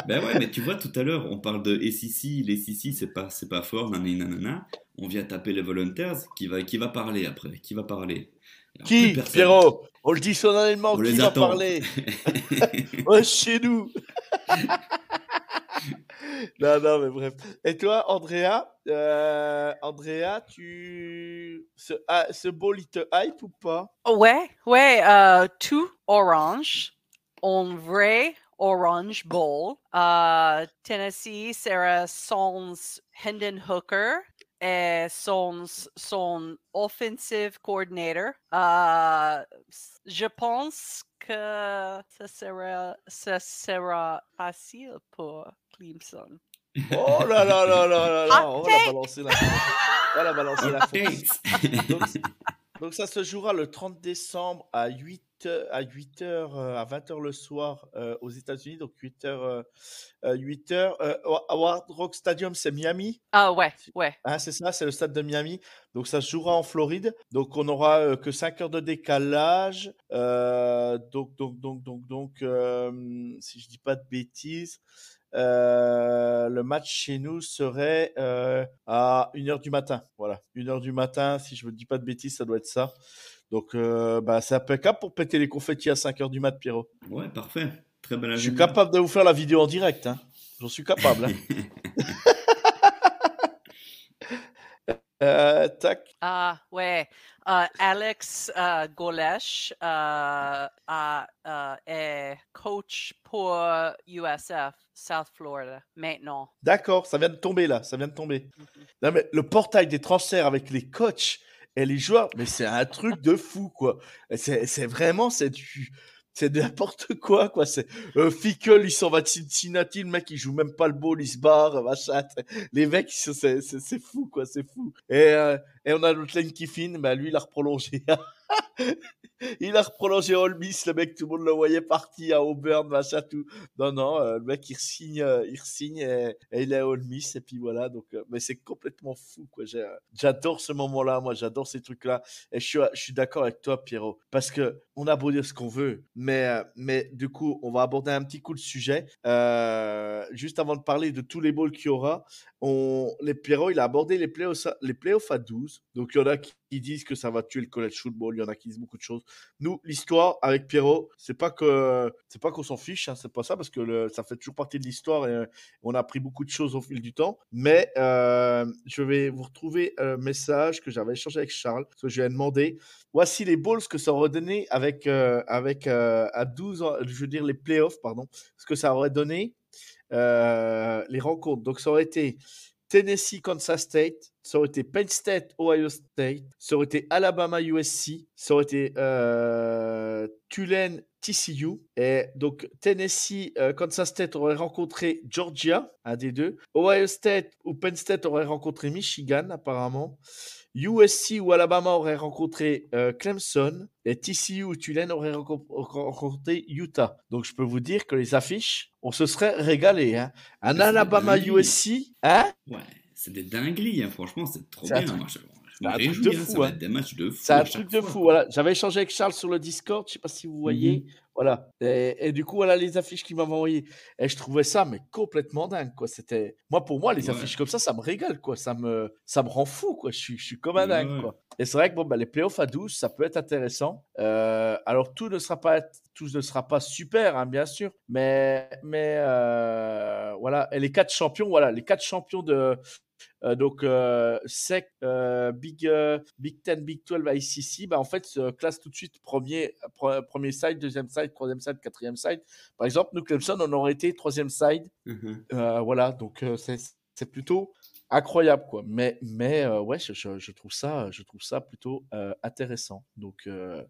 Ben ouais, mais tu vois, tout à l'heure, on parle de SEC, les SEC, c'est pas, c'est pas fort, nanani, nanana. On vient taper les Volunteers, qui va, qui va parler après Qui va parler Alors, Qui. Pierrot? On le dit solennellement, On qui les va attend. parler? Chez nous Non, non, mais bref. Et toi, Andrea euh, Andrea, tu... Ce, ah, ce ball, il te hype ou pas? Ouais, ouais, euh, tout orange, un vrai orange bowl. Euh, Tennessee sera son Hendon Hooker et son, son offensive coordinator. Je pense que ça sera, sera facile pour Clemson. Oh là là là là là là On va take. balancer la On va balancer la donc, donc ça se jouera le 30 décembre à 8 à 8h à 20h le soir euh, aux États-Unis donc 8h 8h Hard Rock Stadium c'est Miami Ah ouais, ouais. Hein, c'est ça, c'est le stade de Miami. Donc ça se jouera en Floride. Donc on aura euh, que 5 heures de décalage. Euh, donc donc donc donc donc euh, si je dis pas de bêtises, euh, le match chez nous serait euh, à 1h du matin. Voilà, 1h du matin, si je ne dis pas de bêtises, ça doit être ça. Donc euh, bah, c'est impeccable pour péter les confettis à 5h du mat, Pierrot. Ouais, parfait. Très belle Je suis capable de vous faire la vidéo en direct. Hein. J'en suis capable. hein. Euh, tac. Ah, ouais. Euh, Alex euh, Golesh euh, est coach pour USF, South Florida, maintenant. D'accord, ça vient de tomber là, ça vient de tomber. Mhm. Non, mais le portail des transferts avec les coachs et les joueurs, mais c'est un truc de fou, quoi. C'est vraiment, c'est du. C'est n'importe quoi, quoi. C'est euh, Fickle, il s'en va de Cincinnati, le mec, il joue même pas le ball, il se barre, machin. Les mecs, c'est fou, quoi, c'est fou. Et, euh, et on a notre Lane Kiffin, bah, lui, il a reprolongé. il a reprolongé Ole Miss, le mec, tout le monde le voyait parti à Auburn, machin, tout. Non, non, euh, le mec, il signe, il signe et, il est à Ole Miss, et puis voilà. Donc, euh, mais c'est complètement fou, quoi. Euh, J'adore ce moment-là, moi, j'adore ces trucs-là. Et je suis, d'accord avec toi, Pierrot, parce que on a beau dire ce qu'on veut, mais, euh, mais du coup, on va aborder un petit coup le sujet. Euh, juste avant de parler de tous les balls qu'il y aura, on, les Pierrot, il a abordé les playoffs, à- les playoffs à 12. Donc, il y en a qui disent que ça va tuer le college football, il y en a qui disent beaucoup de choses. Nous, l'histoire avec Pierrot, c'est pas que c'est pas qu'on s'en fiche, hein, c'est pas ça, parce que ça fait toujours partie de l'histoire et euh, on a appris beaucoup de choses au fil du temps. Mais euh, je vais vous retrouver un message que j'avais échangé avec Charles, que je lui ai demandé. Voici les balls que ça aurait donné avec euh, avec à 12 ans, je veux dire les playoffs, pardon, ce que ça aurait donné les rencontres. Donc ça aurait été Tennessee, Kansas State, ça aurait été Penn State, Ohio State, ça aurait été Alabama, USC, ça aurait été euh, Tulane, TCU. Et donc Tennessee, euh, Kansas State aurait rencontré Georgia, un des deux. Ohio State ou Penn State aurait rencontré Michigan, apparemment. USC ou Alabama aurait rencontré euh, Clemson. Et TCU ou Tulane aurait renco- rencontré Utah. Donc je peux vous dire que les affiches, on se serait régalé. Hein. Un Alabama. USC, hein? Ouais, c'est des dingueries, hein, franchement, c'est trop un bien. truc- je c'est un truc réjouis, de hein, fou, hein. C'est un truc de fou. Voilà. J'avais échangé avec Charles sur le Discord, je sais pas si vous voyez. Mhm. Voilà. Et, et du coup, voilà les affiches qu'il m'avait envoyées. Et je trouvais ça mais complètement dingue. Quoi. C'était moi pour moi les Ouais. affiches comme ça, ça me régale. Quoi. Ça me ça me rend fou. Quoi. Je suis je suis comme un dingue. Ouais. Quoi. Et c'est vrai que bon, bah, les playoffs à 12, ça peut être intéressant. Euh, alors tout ne sera pas tout ne sera pas super, hein, bien sûr. Mais mais euh, voilà. Et les quatre champions, voilà, les quatre champions de donc, euh, SEC, euh, Big, euh, Big 10, Big 12, ICC, bah, en fait, se classe tout de suite premier, pre- premier side, deuxième side, troisième side, quatrième side. Par exemple, nous, Clemson, on aurait été troisième side. Mhm. Euh, voilà, donc euh, c'est c'est plutôt incroyable, quoi. Mais, mais euh, ouais, je, je, je trouve ça, je trouve ça plutôt euh, intéressant. Donc, euh,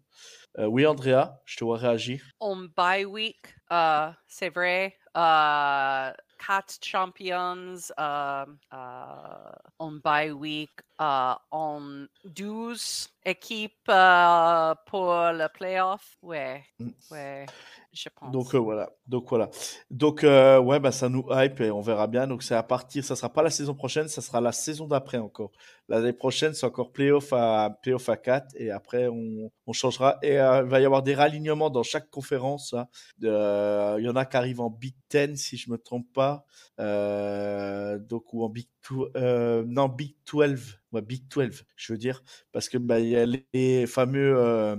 euh, oui, Andrea, je te vois réagir. On bye week, euh, c'est vrai. Euh, quatre champions euh, euh, on bye week euh, en 12 équipes euh, pour le playoff? Ouais, Mm. ouais, je pense. Donc euh, voilà, donc voilà, donc euh, ouais bah ça nous hype et on verra bien. Donc c'est à partir, ça sera pas la saison prochaine, ça sera la saison d'après encore. L'année prochaine c'est encore playoff à playoff à 4 et après on, on changera et il va y avoir des ralignements dans chaque conférence. hein. Il y en a qui arrivent en Big Ten si je me trompe pas, donc ou en Big Euh, non Big 12, ouais Big 12 je veux dire parce que bah il y a les fameux euh,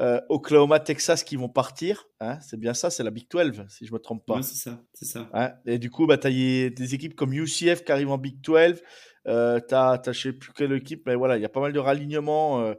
euh, Oklahoma, Texas qui vont partir. Hein, c'est bien ça, c'est la Big 12, si je me trompe pas. Ouais, c'est ça, c'est ça. Hein, et du coup, bah, tu as des équipes comme UCF qui arrivent en Big 12. Euh, tu as, je sais plus quelle équipe, mais voilà, il y a pas mal de ralignements.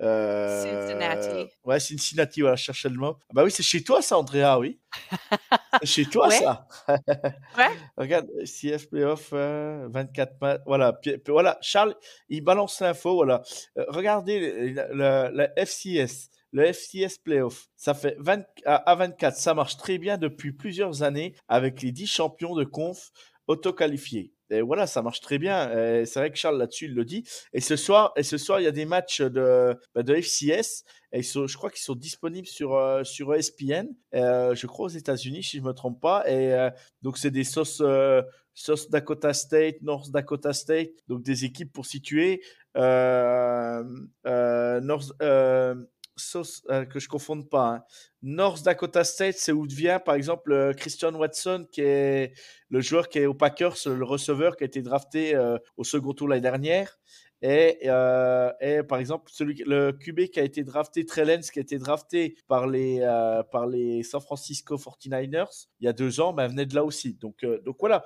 Euh, euh, Cincinnati. Ouais, Cincinnati, voilà, je cherchais le mot. Ah Bah oui, c'est chez toi, ça, Andrea, oui. c'est chez toi, Ouais. ça. Ouais. Regarde, CF Playoff, euh, 24 matchs. Voilà, puis- puis voilà, Charles, il balance l'info. Voilà. Euh, regardez la, la- la FCS, le FCS Playoff. Ça fait 20, à, à 24, ça marche très bien depuis plusieurs années avec les 10 champions de conf auto-qualifiés. Et voilà, ça marche très bien. C'est vrai que Charles là-dessus, il le dit. Et ce soir, et ce soir, il y a des matchs de, bah, de FCS. Et je crois qu'ils sont disponibles sur, euh, sur ESPN, euh, je crois aux États-Unis, si je me trompe pas. Et euh, donc, c'est des sauces, Dakota State, North Dakota State, donc des équipes pour situer. North, euh, que je confonde pas. hein. North Dakota State, c'est où vient, par exemple, euh, Christian Watson, qui est le joueur qui est au Packers, le receveur qui a été drafté euh, au second tour l'année dernière. Et, euh, et par exemple, celui, le QB qui a été drafté, Trellens, qui a été drafté par les, euh, par les San Francisco 49ers il y a deux ans, ben, venait de là aussi. Donc, euh, donc voilà,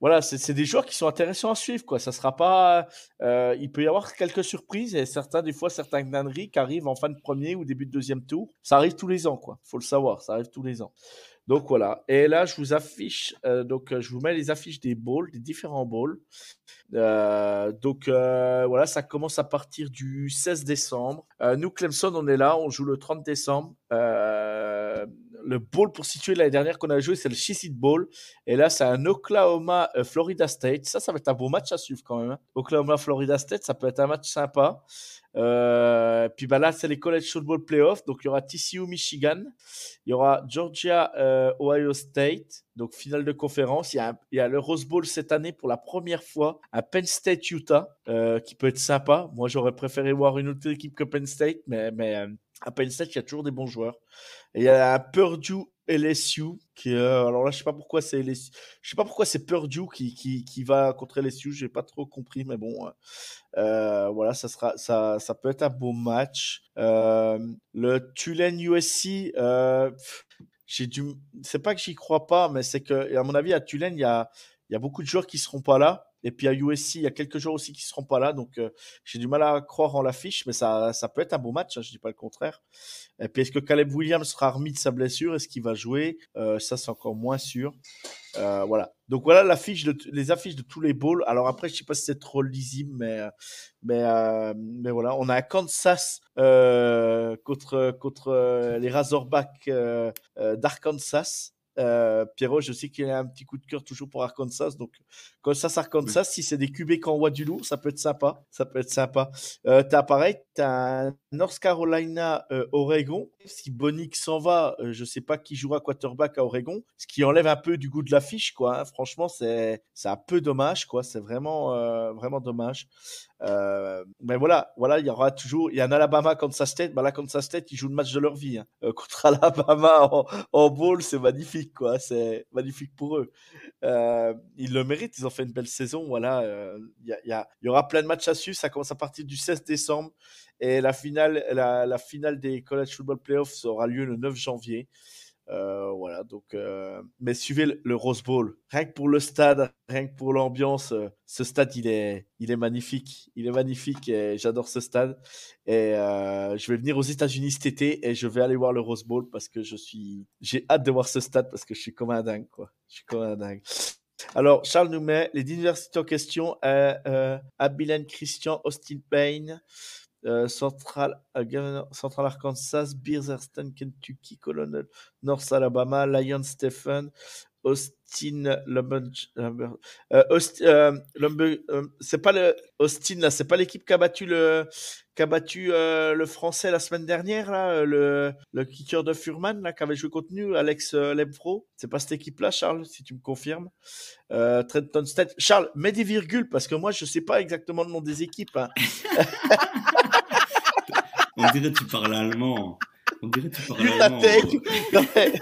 voilà c'est des joueurs qui sont intéressants à suivre. Quoi. Ça sera pas, il peut y avoir quelques surprises certains, des fois, certains gnaneries qui arrivent en fin de premier ou début de deuxième tour. Ça arrive tous les ans, quoi. Faut le savoir, ça arrive tous les ans. Donc voilà. Et là, je vous affiche, donc je vous mets les affiches des bowls, des différents bowls. Euh, donc euh, voilà, ça commence à partir du 16 décembre. Euh, nous, Clemson, on est là, on joue le 30 décembre. Le bowl pour situer l'année dernière qu'on a joué, c'est le Cheez-It Bowl. Et là, c'est un Oklahoma euh, Florida State. Ça, ça va être un beau match à suivre quand même. hein. Oklahoma Florida State, ça peut être un match sympa. Euh, puis bah là, c'est les College Football Playoffs. Donc il y aura TCU Michigan, il y aura Georgia euh, Ohio State. Donc finale de conférence. Il y a, le Rose Bowl cette année pour la première fois à Penn State Utah, euh, qui peut être sympa. Moi, j'aurais préféré voir une autre équipe que Penn State, mais, mais à Penn State, il y a toujours des bons joueurs. Et il y a Purdue LSU qui euh, alors là je sais pas pourquoi c'est LSU je sais pas pourquoi c'est Purdue qui, qui, qui va contre LSU j'ai pas trop compris mais bon euh, euh, voilà ça sera ça ça peut être un beau match euh, le Tulane USC j'ai dû c'est pas que j'y crois pas mais c'est que à mon avis à Tulane il y a il y a beaucoup de joueurs qui seront pas là et puis à USC il y a quelques joueurs aussi qui seront pas là donc euh, j'ai du mal à croire en l'affiche mais ça ça peut être un beau match hein, je dis pas le contraire et puis est-ce que Caleb Williams sera remis de sa blessure? Est-ce qu'il va jouer? Euh, Ça, c'est encore moins sûr. Euh, voilà. Donc voilà les affiches de tous les bowls. Alors après, je sais pas si c'est trop lisible, mais mais mais voilà, on a Kansas contre contre les Razorbacks d'Arkansas. Euh, Pierrot, je sais qu'il a un petit coup de cœur toujours pour Arkansas, donc Kansas Arkansas, si c'est des QB qui envoient du lourd, ça peut être sympa, ça peut être sympa. Euh, t'as pareil, t'as un North Carolina euh, Oregon. Si Bonick s'en va, euh, je sais pas qui jouera quarterback à Oregon, ce qui enlève un peu du goût de l'affiche, quoi. hein. Franchement, c'est c'est un peu dommage, quoi. C'est vraiment euh, vraiment dommage. Euh, mais voilà, voilà, il y aura toujours, il y a un Alabama Kansas State. Bah là, Kansas State, ils jouent le match de leur vie hein. Euh, contre Alabama en, en bowl, c'est magnifique, quoi. C'est magnifique pour eux. Euh, ils le méritent, ils ont fait une belle saison. Voilà, il y, y, y aura plein de matchs à suivre. Ça commence à partir du 16 décembre et la finale, la finale des College Football Playoffs aura lieu le 9 janvier. Euh, voilà, donc, euh, mais suivez le, Rose Bowl. Rien que pour le stade, rien que pour l'ambiance, euh, ce stade, il est, il est magnifique. Il est magnifique et j'adore ce stade. Et je vais venir aux États-Unis cet été et je vais aller voir le Rose Bowl parce que je suis, j'ai hâte de voir ce stade parce que je suis comme un dingue, quoi. Je suis comme un dingue. Alors, Charles nous met les universités en question euh, Abilene Christian, Austin Payne, euh, Central, euh, Central Arkansas, Bears Eastern Kentucky, Colonel North Alabama, Lion Stephen, Austin euh, euh, c'est pas le Austin là, c'est pas l'équipe qui a battu le qui a battu le français la semaine dernière là, le kicker de Furman là qui avait joué contre nous, Alex Lemfro. C'est pas cette équipe là, Charles, si tu me confirmes. Trenton State. Charles, mets des virgules parce que moi je sais pas exactement le nom des équipes. hein. On dirait que tu parles allemand. On dirait que tu parles allemand. Tech. Non, mais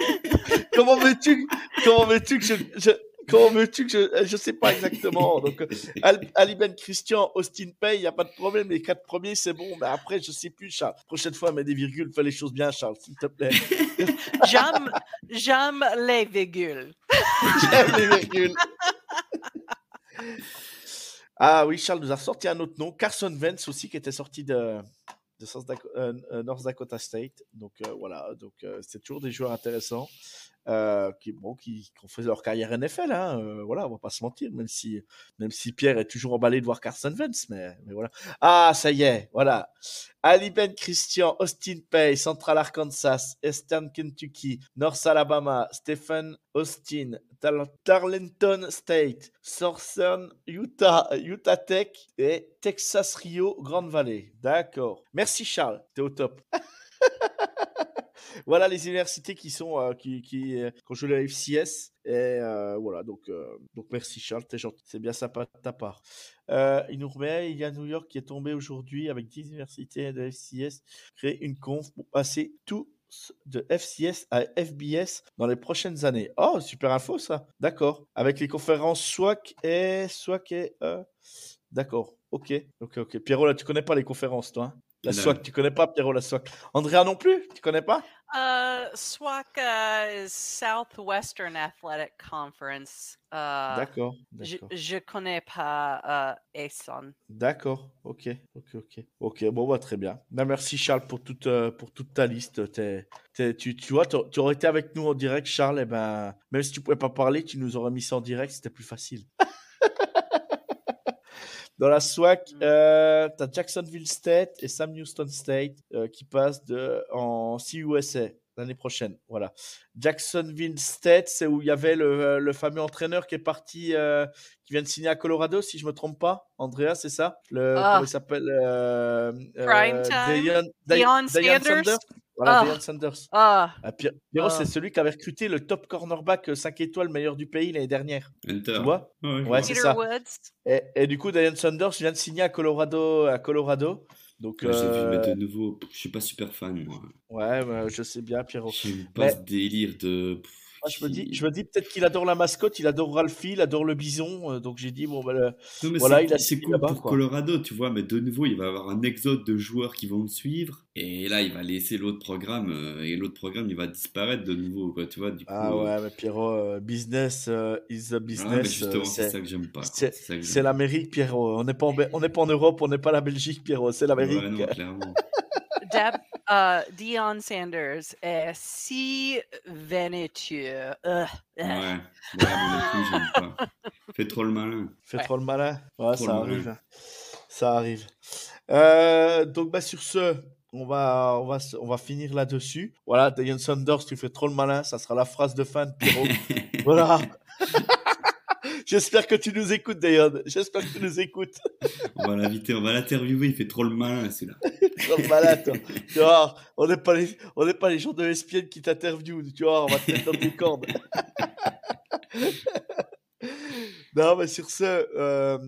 comment veux-tu comment veux-tu que je, je- comment veux-tu que je je sais pas exactement donc Al- Ali Ben Christian Austin Pay il y a pas de problème les quatre premiers c'est bon mais après je sais plus Charles prochaine fois mets des virgules fais les choses bien Charles s'il te plaît J'aime, j'aime les virgules. J'aime les virgules ah oui Charles nous a sorti un autre nom Carson Wentz aussi qui était sorti de de euh, euh, North Dakota State. Donc euh, voilà. Donc c'est toujours des joueurs intéressants euh, qui bon qui, ont fait leur carrière NFL hein, euh, voilà on va pas se mentir même si même si Pierre est toujours emballé de voir Carson Wentz mais mais voilà. Ah ça y est voilà. Ali Ben Christian Austin Pay Central Arkansas Eastern Kentucky North Alabama Stephen Austin Tarleton State Southern Utah Utah Tech et Texas Rio Grande Valley d'accord. Merci Charles. T'es au top voilà les universités qui sont euh, qui qui euh, qui ont la FCS et euh, voilà donc euh, donc merci Charles t'es gentil c'est bien sympa de ta part il nous remet il y a New York qui est tombé aujourd'hui avec 10 universités de FCS créer une conf pour passer tout de FCS à FBS dans les prochaines années. Oh, super info ça. D'accord. Avec les conférences SWAC et SWAC et D'accord. Ok. Ok. Ok. Pierrot, là, tu connais pas les conférences, toi. hein? La Non. SWAC, tu connais pas Pierrot la SWAC. Andrea non plus, tu connais pas? Uh, SWAC uh, is Southwestern Athletic Conference. Uh, D'accord. je, je connais pas uh, ASON. D'accord. Ok. Ok. Ok. Ok. Bon, bah, très bien. Ben, merci Charles pour toute euh, pour toute ta liste. Tu, tu vois, tu aurais été avec nous en direct, Charles. Et ben, même si tu pouvais pas parler, tu nous aurais mis ça en direct. C'était plus facile. Dans la SWAC, euh, tu as Jacksonville State et Sam Houston State euh, qui passent de, en CUSA l'année prochaine. Voilà. Jacksonville State, c'est où il y avait le, le fameux entraîneur qui est parti, euh, qui vient de signer à Colorado, si je me trompe pas. Andrea, c'est ça? Le, Ah. Comment il s'appelle euh, Prime time. Deion- Deion Deion Sanders? Voilà, Ah. Deion Sanders. Ah, Ah, Ah. c'est celui qui avait recruté le top cornerback 5 étoiles meilleur du pays l'année dernière. Hunter. Tu vois? Ouais, c'est ça. Woods. Et, et du coup, Diane Sanders vient de signer à Colorado. À Colorado. Donc, Ouais, vu, euh, mais de nouveau, je suis pas super fan, moi. ouais, mais je sais bien, Pierrot. J'aime pas Mais- ce délire de. Moi, je me dis, je me dis peut-être qu'il adore la mascotte, il adore Ralphie, il adore le bison. euh, donc j'ai dit, bon, bah, le- Non, mais Voilà, il a c'est cool pour quoi. Colorado, tu vois, mais de nouveau, il va avoir un exode de joueurs qui vont le suivre. Et là, il va laisser l'autre programme, euh, et l'autre programme, il va disparaître de nouveau, quoi, tu vois. Du coup, ah euh, ouais, mais Pierrot, euh, business is a ah, business. justement, euh, c'est ça que j'aime pas. c'est- l'Amérique, Pierrot. On n'est pas, en Be- on n'est pas en Europe, on n'est pas la Belgique, Pierrot. C'est l'Amérique. Ouais, non, clairement. Deb, uh, Dion Sanders est si vénétueux. Ouais, ouais, moi j'aime pas. Fais trop le malin. Fais Ouais. trop le malin. Ouais, Trop ça malin. arrive. hein. Ça arrive. Euh, donc, bah, sur ce, on va, on va, on va finir là-dessus. Voilà, Diane Sanders, tu fais trop le malin. Ça sera la phrase de fin de Pierrot. voilà. J'espère que tu nous écoutes, Diane. J'espère que tu nous écoutes. On va l'inviter, on va l'interviewer, il fait trop le malin, celui-là. Trop le malin, toi. Tu vois, on n'est pas les, on n'est pas les gens de ESPN qui t'interviewent. Tu vois, on va te mettre dans tes cordes. Non, mais sur ce, euh,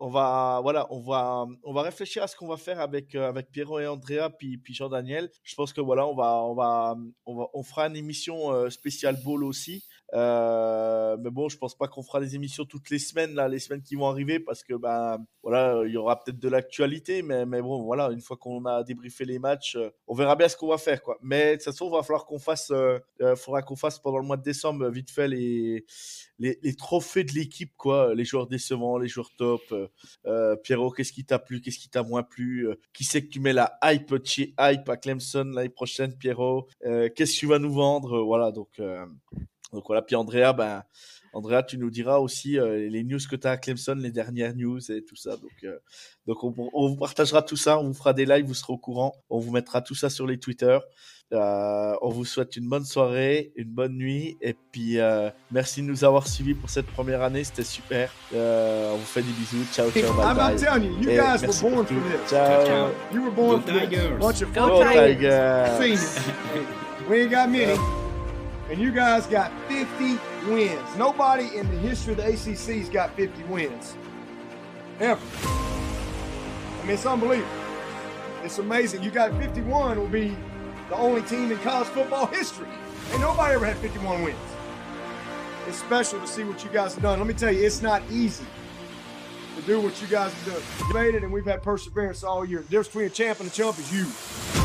on va, voilà, on va, on va réfléchir à ce qu'on va faire avec euh, avec Pierrot et Andrea, puis puis Jean Daniel. Je pense que voilà, on va, on va, on va, on fera une émission euh, spéciale ball aussi. Euh, mais bon, je pense pas qu'on fera des émissions toutes les semaines là, les semaines qui vont arriver, parce que ben voilà, il y aura peut-être de l'actualité, mais mais bon, voilà, une fois qu'on a débriefé les matchs, euh, on verra bien ce qu'on va faire quoi. Mais de toute façon, il va falloir qu'on fasse, euh, euh, faudra qu'on fasse pendant le mois de décembre vite fait les les, les trophées de l'équipe, quoi. Les joueurs décevants, les joueurs top. Pierrot, qu'est-ce qui t'a plu, qu'est-ce qui t'a moins plu Qui c'est que tu mets la hype chez hype à Clemson l'année prochaine, Pierrot Qu'est-ce que tu vas nous vendre Voilà, donc. Donc voilà, puis Andrea, ben, Andrea, tu nous diras aussi euh, les news que tu as à Clemson, les dernières news et tout ça. Donc, euh, donc on, on, vous partagera tout ça, on vous fera des lives, vous serez au courant, on vous mettra tout ça sur les Twitter. Euh, on vous souhaite une bonne soirée, une bonne nuit, et puis euh, merci de nous avoir suivis pour cette première année, c'était super. Euh, on vous fait des bisous, ciao, ciao, bye I'm, bye. I'm telling you, you Et guys merci were born pour for this. Ciao. Ciao. You were born for this. Tigers. Bunch of Go Tigers. we ain't got many. And you guys got 50 wins. Nobody in the history of the ACC's got 50 wins. Ever. I mean, it's unbelievable. It's amazing. You got 51 will be the only team in college football history. Ain't nobody ever had 51 wins. It's special to see what you guys have done. Let me tell you, it's not easy to do what you guys have done. You've made it, and we've had perseverance all year. The difference between a champ and a chump is you.